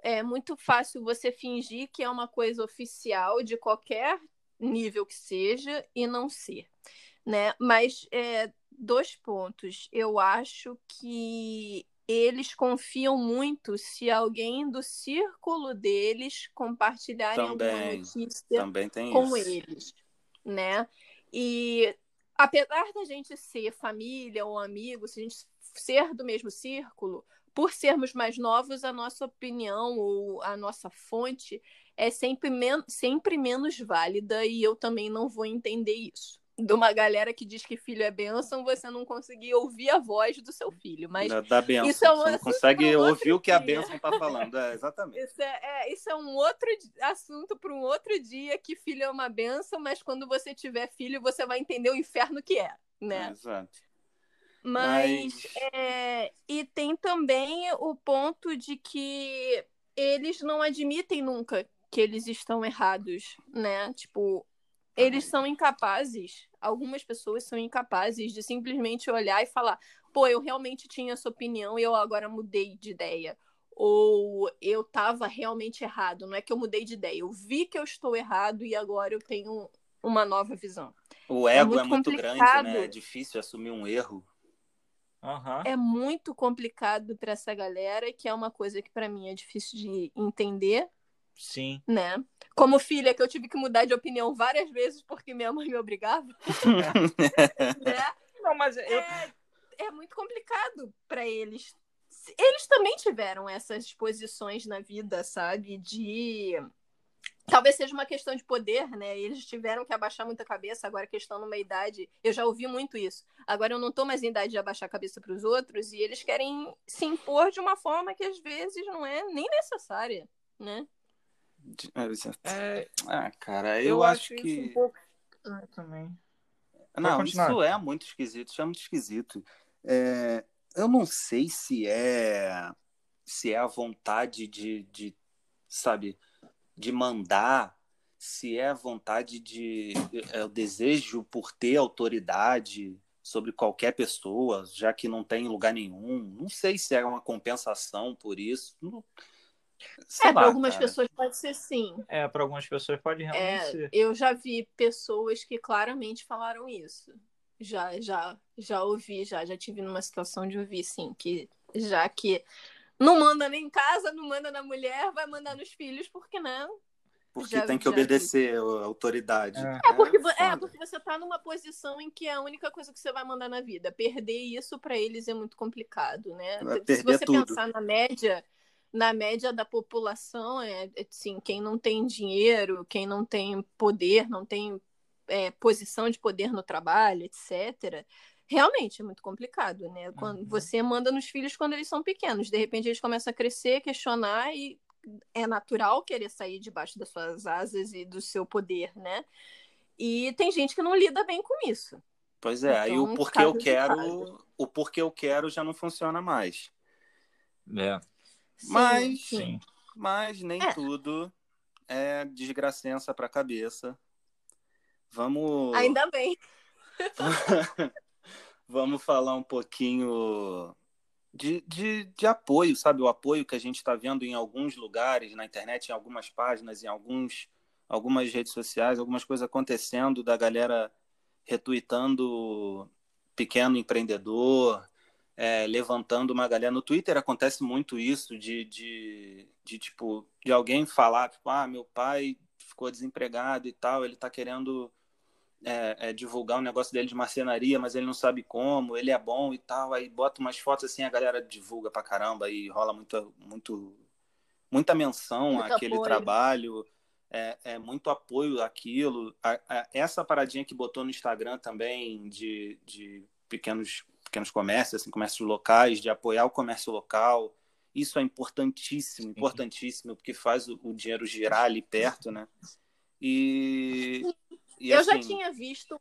é muito fácil você fingir que é uma coisa oficial de qualquer nível que seja e não ser, né? Mas é, dois pontos. Eu acho que eles confiam muito se alguém do círculo deles compartilharem também, alguma notícia com isso. eles, né? E apesar da gente ser família ou amigo, se a gente ser do mesmo círculo, por sermos mais novos, a nossa opinião ou a nossa fonte é sempre, men sempre menos válida e eu também não vou entender isso. De uma galera que diz que filho é bênção, você não conseguir ouvir a voz do seu filho. Mas da, da bênção. Isso é um você não consegue ouvir o que a bênção está falando. É, exatamente. Isso é, é, isso é um outro assunto para um outro dia que filho é uma bênção, mas quando você tiver filho, você vai entender o inferno que é. Né? É, exato. Mas, Mas... É, e tem também o ponto de que eles não admitem nunca que eles estão errados, né? Tipo, eles são incapazes, algumas pessoas são incapazes de simplesmente olhar e falar: pô, eu realmente tinha essa opinião e eu agora mudei de ideia. Ou eu estava realmente errado. Não é que eu mudei de ideia, eu vi que eu estou errado e agora eu tenho uma nova visão. O ego é muito, é muito grande, né? É difícil assumir um erro. Uhum. É muito complicado para essa galera, que é uma coisa que para mim é difícil de entender. Sim. Né? Como filha, que eu tive que mudar de opinião várias vezes porque minha mãe me obrigava. né? Não, mas eu... é, é muito complicado para eles. Eles também tiveram essas posições na vida, sabe? De Talvez seja uma questão de poder, né? Eles tiveram que abaixar muita cabeça, agora questão numa idade. Eu já ouvi muito isso. Agora eu não tô mais em idade de abaixar a cabeça para os outros e eles querem se impor de uma forma que às vezes não é nem necessária, né? É... Ah, cara, eu, eu acho, acho que. Um pouco... ah, também. Não, isso é muito esquisito, isso é muito esquisito. É... Eu não sei se é se é a vontade de, de sabe, de mandar, se é a vontade de. é o desejo por ter autoridade sobre qualquer pessoa, já que não tem lugar nenhum. Não sei se é uma compensação por isso. Não... é, para algumas cara. pessoas pode ser sim. É, para algumas pessoas pode realmente é, ser. Eu já vi pessoas que claramente falaram isso. Já, já, já ouvi, já, já tive numa situação de ouvir, sim, que já que não manda nem em casa, não manda na mulher, vai mandar nos filhos, porque não. Porque já, tem que obedecer a autoridade. É, é porque, é, é porque você está numa posição em que é a única coisa que você vai mandar na vida. Perder isso para eles é muito complicado, né? Vai Se você tudo. pensar na média, na média da população, é assim, quem não tem dinheiro, quem não tem poder, não tem é, posição de poder no trabalho, etc., realmente é muito complicado, né? Quando uhum. você manda nos filhos quando eles são pequenos, de repente eles começam a crescer, questionar e é natural querer sair debaixo das suas asas e do seu poder, né? E tem gente que não lida bem com isso. Pois é, então, aí o porquê eu quero, o porquê eu quero já não funciona mais. É. Mas, sim. mas nem é. tudo é desgracença para a cabeça. Vamos. Ainda bem. Vamos falar um pouquinho de, de, de, apoio, sabe? O apoio que a gente está vendo em alguns lugares, na internet, em algumas páginas, em alguns, algumas redes sociais, algumas coisas acontecendo da galera retuitando pequeno empreendedor, é, levantando uma galera. No Twitter acontece muito isso, de, de, de, tipo, de alguém falar, tipo, ah, meu pai ficou desempregado e tal, ele está querendo é, é, divulgar um negócio dele de marcenaria, mas ele não sabe como, ele é bom e tal, aí bota umas fotos assim, a galera divulga pra caramba e rola muito, muito, muita menção muito àquele apoio. trabalho, é, é, muito apoio àquilo. A, a, essa paradinha que botou no Instagram também de, de pequenos pequenos comércios, assim, comércios locais, de apoiar o comércio local. Isso é importantíssimo, importantíssimo, porque faz o, o dinheiro girar ali perto, né? E, e eu assim... já tinha visto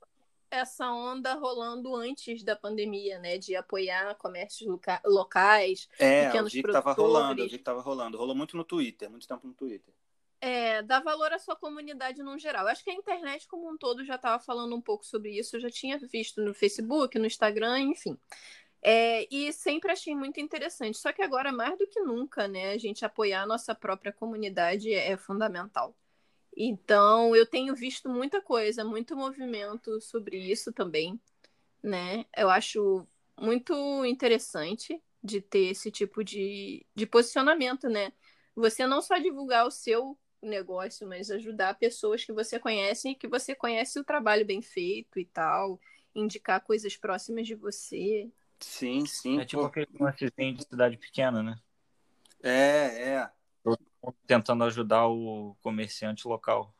essa onda rolando antes da pandemia, né? De apoiar comércios loca locais, é, pequenos eu vi que tava rolando, eu vi que tava rolando. Rolou muito no Twitter, muito tempo no Twitter. É, dá valor à sua comunidade no geral. Eu acho que a internet como um todo já estava falando um pouco sobre isso. Eu já tinha visto no Facebook, no Instagram, enfim. É, e sempre achei muito interessante. Só que agora, mais do que nunca, né, a gente apoiar a nossa própria comunidade é fundamental. Então, eu tenho visto muita coisa, muito movimento sobre isso também, né? Eu acho muito interessante de ter esse tipo de, de posicionamento, né? Você não só divulgar o seu negócio, mas ajudar pessoas que você conhece e que você conhece o trabalho bem feito e tal, indicar coisas próximas de você. Sim, sim. É tipo pô. aquele lancezinho de cidade pequena, né? É, é. Tentando ajudar o comerciante local.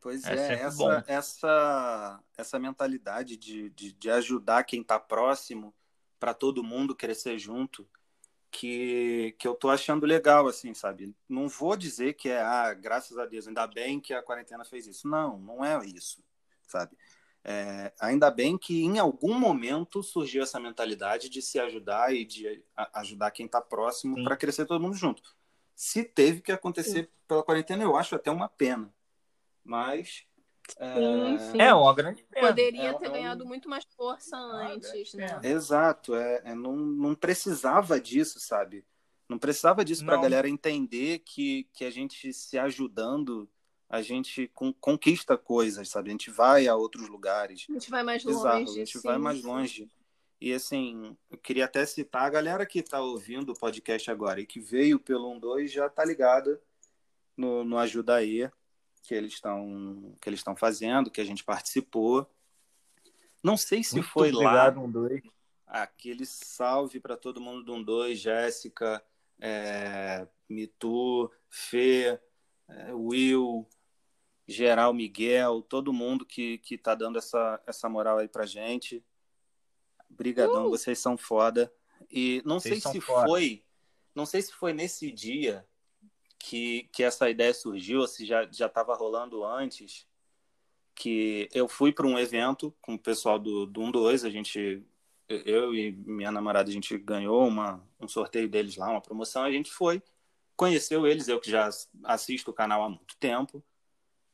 Pois é, é essa, essa, essa mentalidade de, de, de ajudar quem está próximo para todo mundo crescer junto que, que eu tô achando legal, assim, sabe? Não vou dizer que é, ah, graças a Deus, ainda bem que a quarentena fez isso. Não, não é isso, sabe? É, ainda bem que em algum momento surgiu essa mentalidade de se ajudar e de ajudar quem está próximo para crescer todo mundo junto. Se teve que acontecer Sim. pela quarentena, eu acho até uma pena. Mas Sim, sim. É uma grande pena. Poderia é, ter é ganhado muito mais força ah, antes, né? Exato, é, é, não, não precisava disso, sabe? Não precisava disso para a galera entender que, que a gente se ajudando, a gente com, conquista coisas, sabe? A gente vai a outros lugares. A gente vai mais Bizarro, longe. A gente sim, vai mais longe. E assim, eu queria até citar a galera que está ouvindo o podcast agora e que veio pelo 12 já tá ligada no, no Ajuda aí que eles estão que eles estão fazendo, que a gente participou. Não sei se Muito foi obrigado, lá. Um dois. Aquele salve para todo mundo do um dois, Jéssica, é, Mitu, Fê, é, Will, Geral Miguel, todo mundo que, que tá dando essa, essa moral aí pra gente. Brigadão, uh! vocês são foda. E não vocês sei se foda. foi, não sei se foi nesse dia que, que essa ideia surgiu, se já estava rolando antes, que eu fui para um evento com o pessoal do, do 1-2, a gente, eu e minha namorada, a gente ganhou uma, um sorteio deles lá, uma promoção, a gente foi, conheceu eles, eu que já assisto o canal há muito tempo,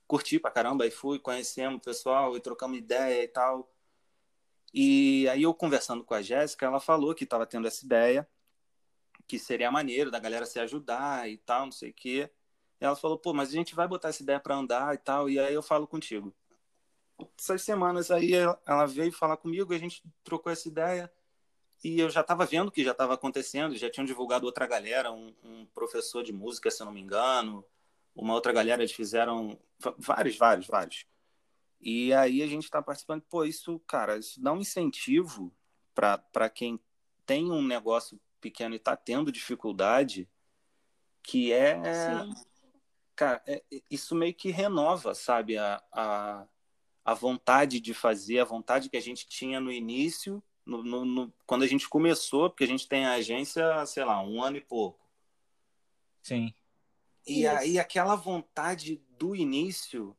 curti pra caramba, aí fui, conhecemos o pessoal e trocamos ideia e tal. E aí eu conversando com a Jéssica, ela falou que estava tendo essa ideia que seria maneiro da galera se ajudar e tal, não sei o quê. E ela falou, pô, mas a gente vai botar essa ideia para andar e tal, e aí eu falo contigo. Essas semanas aí ela veio falar comigo, a gente trocou essa ideia, e eu já estava vendo que já estava acontecendo, já tinham divulgado outra galera, um, um, professor de música, se eu não me engano, uma outra galera, eles fizeram vários, vários, vários. E aí a gente está participando, pô, isso, cara, isso dá um incentivo para quem tem um negócio pequeno e está tendo dificuldade, que é. Sim. Cara, é, isso meio que renova, sabe, a, a, a vontade de fazer, a vontade que a gente tinha no início, no, no, no, quando a gente começou, porque a gente tem a agência, sei lá, um ano e pouco. Sim. E Isso. aí aquela vontade do início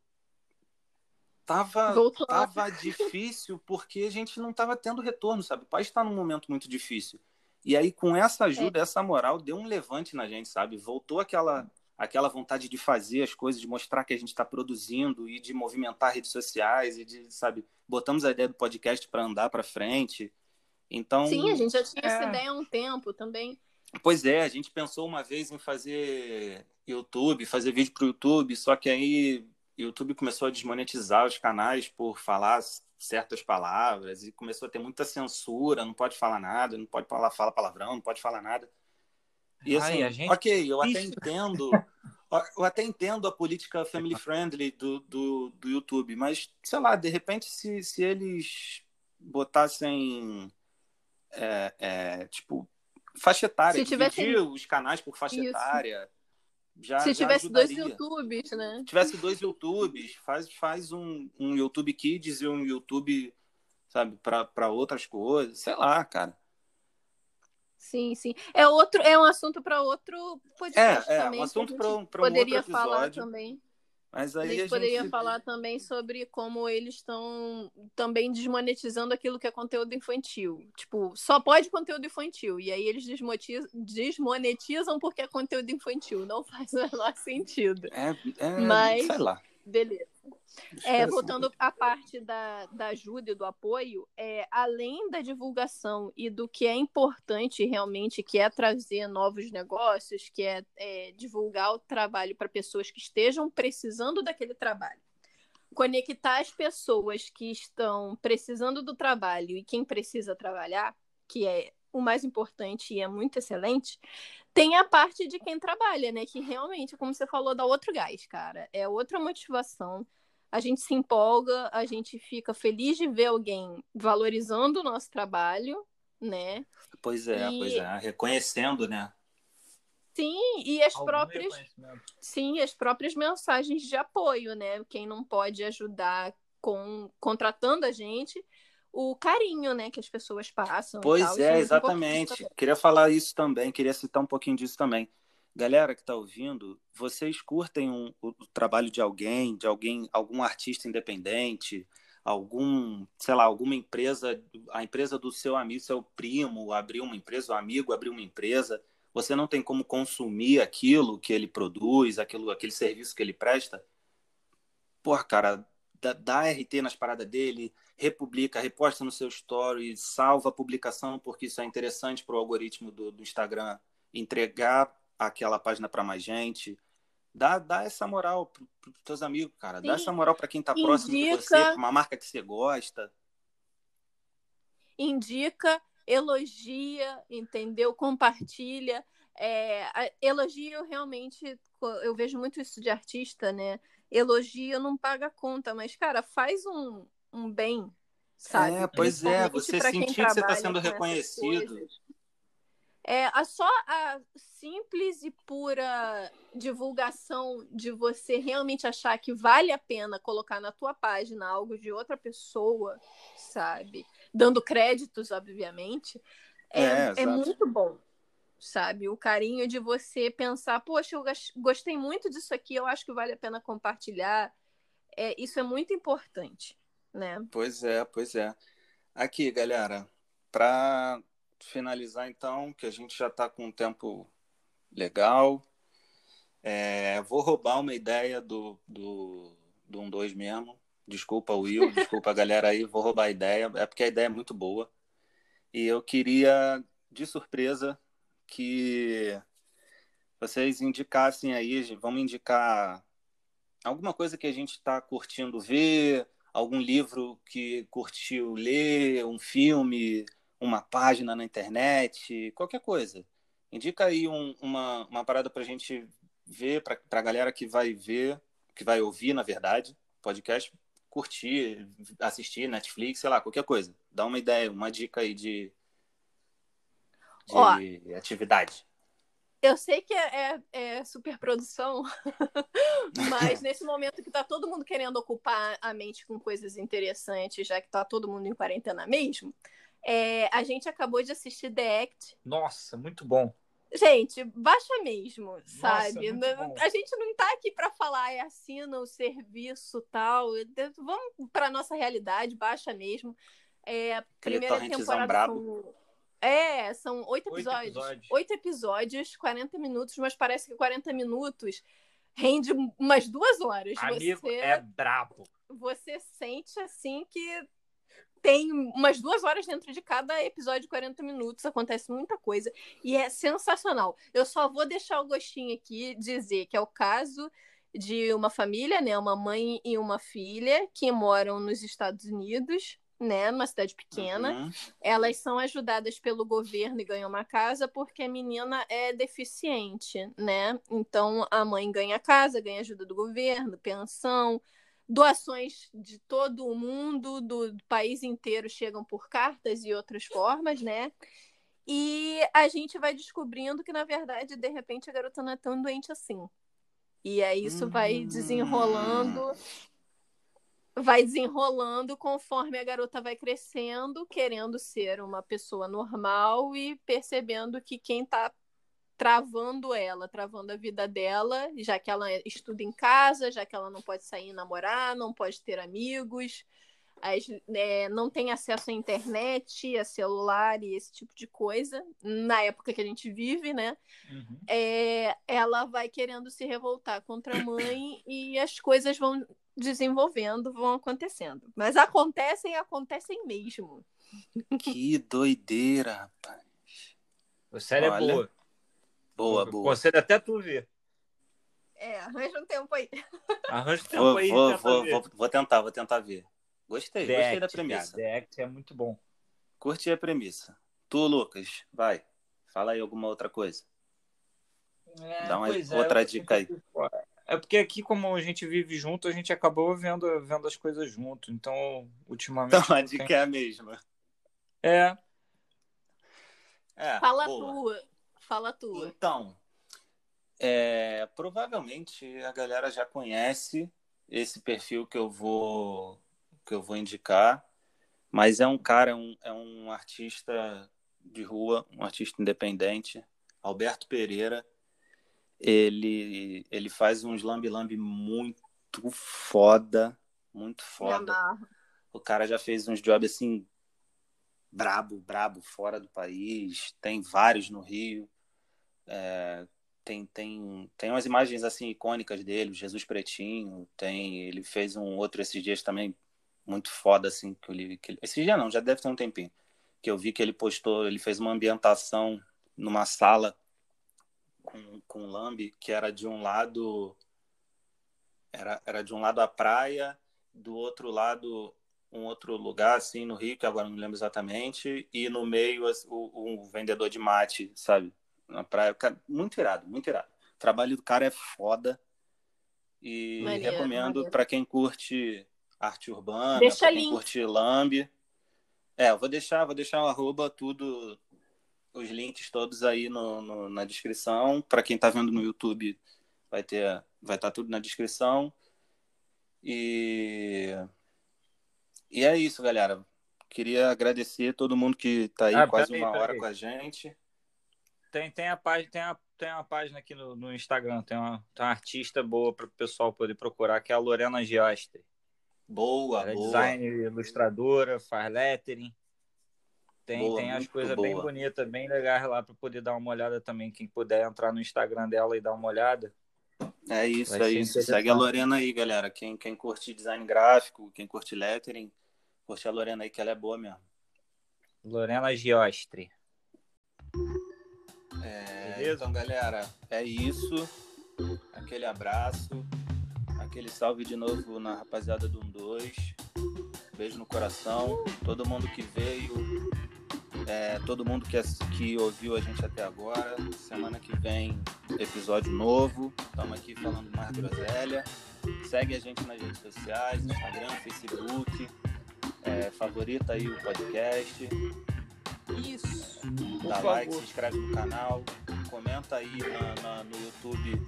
tava, tava difícil porque a gente não tava tendo retorno, sabe? O pai está num momento muito difícil. E aí, com essa ajuda, é. essa moral, deu um levante na gente, sabe? Voltou aquela aquela vontade de fazer as coisas, de mostrar que a gente está produzindo e de movimentar redes sociais e de, sabe, botamos a ideia do podcast para andar para frente. Então, Sim, a gente já tinha é... essa ideia há um tempo também. Pois é, a gente pensou uma vez em fazer YouTube, fazer vídeo para o YouTube, só que aí o YouTube começou a desmonetizar os canais por falar certas palavras e começou a ter muita censura, não pode falar nada, não pode falar, fala palavrão, não pode falar nada. E assim, Ai, gente... ok, eu até entendo, eu até entendo a política family friendly do, do, do YouTube, mas sei lá, de repente se, se eles botassem é, é, tipo faixa etária, se tivesse... os canais por faixa Isso. etária. Já, se já tivesse ajudaria. dois YouTubes, né? Se tivesse dois YouTubes, faz, faz um, um YouTube Kids e um YouTube, sabe, para outras coisas, sei lá, cara. Sim, sim. É outro, é um assunto para outro podcast é, é, também. É, um assunto para um, poderia outro falar também. Mas aí a gente a poderia gente... falar também sobre como eles estão também desmonetizando aquilo que é conteúdo infantil. Tipo, só pode conteúdo infantil. E aí eles desmonetizam porque é conteúdo infantil. Não faz o menor sentido. É, é Mas, sei lá. Beleza. É, voltando à parte da, da ajuda e do apoio, é, além da divulgação e do que é importante realmente, que é trazer novos negócios, que é, é divulgar o trabalho para pessoas que estejam precisando daquele trabalho, conectar as pessoas que estão precisando do trabalho e quem precisa trabalhar, que é o mais importante e é muito excelente, tem a parte de quem trabalha, né? Que realmente, como você falou, dá outro gás, cara. É outra motivação a gente se empolga, a gente fica feliz de ver alguém valorizando o nosso trabalho, né? Pois é, e... pois é, reconhecendo, né? Sim, e as Algum próprias sim, as próprias mensagens de apoio, né? Quem não pode ajudar com contratando a gente, o carinho, né, que as pessoas passam. Pois é, é exatamente. Queria falar isso também, queria citar um pouquinho disso também. Galera que está ouvindo, vocês curtem um, o, o trabalho de alguém, de alguém, algum artista independente, algum, sei lá, alguma empresa, a empresa do seu amigo, seu primo abriu uma empresa, o amigo abriu uma empresa, você não tem como consumir aquilo que ele produz, aquilo, aquele serviço que ele presta. Porra, cara, dá, dá RT nas paradas dele, republica, reposta no seu story, salva a publicação, porque isso é interessante para o algoritmo do, do Instagram entregar aquela página para mais gente. Dá, dá essa moral para os teus amigos, cara. Sim. Dá essa moral para quem está próximo de você, pra uma marca que você gosta. Indica, elogia, entendeu? Compartilha. É, elogio realmente, eu vejo muito isso de artista, né? Elogio não paga conta, mas, cara, faz um, um bem, sabe? É, pois é, você sentir que você está sendo reconhecido. É, a só a simples e pura divulgação de você realmente achar que vale a pena colocar na tua página algo de outra pessoa, sabe? Dando créditos, obviamente, é, é, é muito bom, sabe? O carinho de você pensar, poxa, eu gostei muito disso aqui, eu acho que vale a pena compartilhar. É, isso é muito importante, né? Pois é, pois é. Aqui, galera, para finalizar, então, que a gente já está com um tempo legal. É, vou roubar uma ideia do, do, do 1-2 mesmo. Desculpa, Will, desculpa a galera aí, vou roubar a ideia, é porque a ideia é muito boa. E eu queria, de surpresa, que vocês indicassem aí, vamos indicar alguma coisa que a gente está curtindo ver, algum livro que curtiu ler, um filme, uma página na internet, qualquer coisa. Indica aí um, uma, uma parada para a gente ver, para a galera que vai ver, que vai ouvir, na verdade, podcast, curtir, assistir, Netflix, sei lá, qualquer coisa. Dá uma ideia, uma dica aí de, de Ó, atividade. eu sei que é, é, é superprodução, mas nesse momento que tá todo mundo querendo ocupar a mente com coisas interessantes, já que tá todo mundo em quarentena mesmo, é, a gente acabou de assistir The Act. Nossa, muito bom. Gente, baixa mesmo, sabe? Nossa, a gente não tá aqui para falar, é assina o serviço tal. Vamos para nossa realidade, baixa mesmo. É, primeira temporada. É, são oito episódios. oito episódios. Oito episódios, 40 minutos, mas parece que 40 minutos rende umas duas horas. Amigo, você, é brabo. Você sente assim que tem umas duas horas dentro de cada episódio de 40 minutos, acontece muita coisa e é sensacional. Eu só vou deixar o gostinho aqui dizer que é o caso de uma família, né, uma mãe e uma filha que moram nos Estados Unidos, né, numa cidade pequena. Uhum. Elas são ajudadas pelo governo e ganham uma casa porque a menina é deficiente, né? Então a mãe ganha casa, ganha ajuda do governo, pensão, doações de todo o mundo, do, país inteiro chegam por cartas e outras formas, né? E a gente vai descobrindo que, na verdade, de repente, a garota não é tão doente assim. E aí isso vai desenrolando, vai desenrolando conforme a garota vai crescendo, querendo ser uma pessoa normal e percebendo que quem está travando ela, travando a vida dela, já que ela estuda em casa, já que ela não pode sair e namorar, não pode ter amigos, as, é, não tem acesso à internet, a celular e esse tipo de coisa, na época que a gente vive, né? Uhum. É, ela vai querendo se revoltar contra a mãe e as coisas vão desenvolvendo, vão acontecendo. Mas acontecem, acontecem mesmo. Que doideira, rapaz. A série Olha... é boa. Boa, boa. Conselho até tu ver. É, arranja um tempo aí. Arranja um tempo vou, aí. Vou, vou, vou, vou, tentar, vou tentar ver. Gostei, gostei da premissa. The Act é muito bom. Curti a premissa. Tu, Lucas, vai. Fala aí alguma outra coisa. É, Dá uma é, outra dica aí. É porque aqui, como a gente vive junto, a gente acabou vendo, vendo as coisas junto. Então, ultimamente. Então, a dica tem... é a mesma. É. é Fala boa. tua. Fala tua. Então, é, provavelmente a galera já conhece esse perfil que eu vou que eu vou indicar, mas é um cara, é um, é um artista de rua, um artista independente, Alberto Pereira. Ele ele faz uns lambi-lambi muito foda, muito foda. O cara já fez uns jobs assim brabo, brabo fora do país, tem vários no Rio. É, tem, tem, tem umas imagens assim icônicas dele, Jesus Pretinho, tem, ele fez um outro esses dias também muito foda assim que eu li, que, esse dia não, já deve ter um tempinho, que eu vi que ele postou, ele fez uma ambientação numa sala com com lambe que era de um lado era, era de um lado a praia, do outro lado um outro lugar assim no Rio, que agora não me lembro exatamente, e no meio o, o vendedor de mate, sabe? Na praia, muito irado, muito irado. O trabalho do cara é foda. E maneiro, recomendo para quem curte arte urbana, Deixa quem curte lambe. É, eu vou deixar, vou deixar o arroba tudo, os links todos aí no, no na descrição. Para quem está vendo no YouTube, vai ter, vai estar tá tudo na descrição. E e é isso, galera. Queria agradecer todo mundo que está aí ah, quase uma hora com a gente. Tem, tem, a página, tem, a, tem uma página aqui no, no Instagram, tem uma, tem uma artista boa para o pessoal poder procurar, que é a Lorena Giostre. Boa, Ela é boa. design, ilustradora, faz lettering. Tem, boa, tem as coisas bem bonitas, bem legais lá para poder dar uma olhada também. Quem puder entrar no Instagram dela e dar uma olhada. É isso, é isso. Segue a Lorena aí, galera. Quem, quem curte design gráfico, quem curte lettering, curte a Lorena aí, que ela é boa mesmo. Lorena Giostre. É, Beleza? Então, galera, é isso. Aquele abraço. Aquele salve de novo na rapaziada do 12. Beijo no coração. Todo mundo que veio. É, todo mundo que, que ouviu a gente até agora. Semana que vem, episódio novo. Estamos aqui falando mais groselha. Segue a gente nas redes sociais, Instagram, Facebook. É, favorita aí o podcast. Isso. Dá like, se inscreve no canal, comenta aí na, na, no YouTube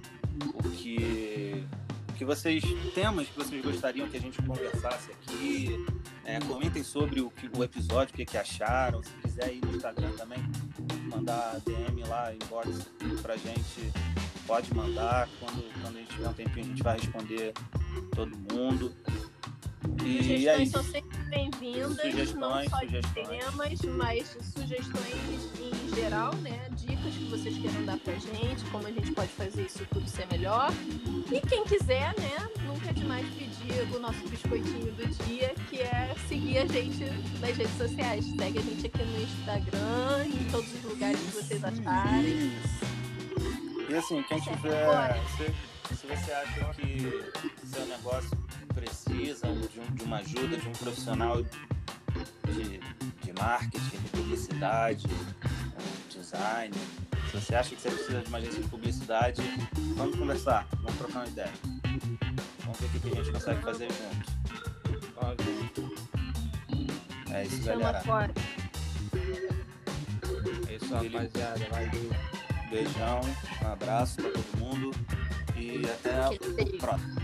o que, o que vocês, temas que vocês gostariam que a gente conversasse aqui. É, comentem sobre o, o episódio, o que, que acharam. Se quiser ir no Instagram também, mandar DM lá, inbox pra gente, pode mandar. Quando, quando a gente tiver um tempinho, a gente vai responder todo mundo. E sugestões é são sempre bem-vindas, não só de temas, mas sugestões em geral, né? Dicas que vocês queiram dar pra gente, como a gente pode fazer isso tudo ser melhor. E quem quiser, né? Nunca é demais pedir o nosso biscoitinho do dia, que é seguir a gente nas redes sociais. Segue a gente aqui no Instagram, em todos os lugares que vocês acharem. E assim, quem tiver. Se, se você acha que seu negócio precisam de, um, de uma ajuda de um profissional de, de marketing, de publicidade, design. Se você acha que você precisa de uma agência de publicidade, vamos conversar, vamos trocar uma ideia. Vamos ver o que a gente consegue fazer junto. É isso, galera. É isso, rapaziada. Valeu. Beijão, um abraço para todo mundo e até o próximo.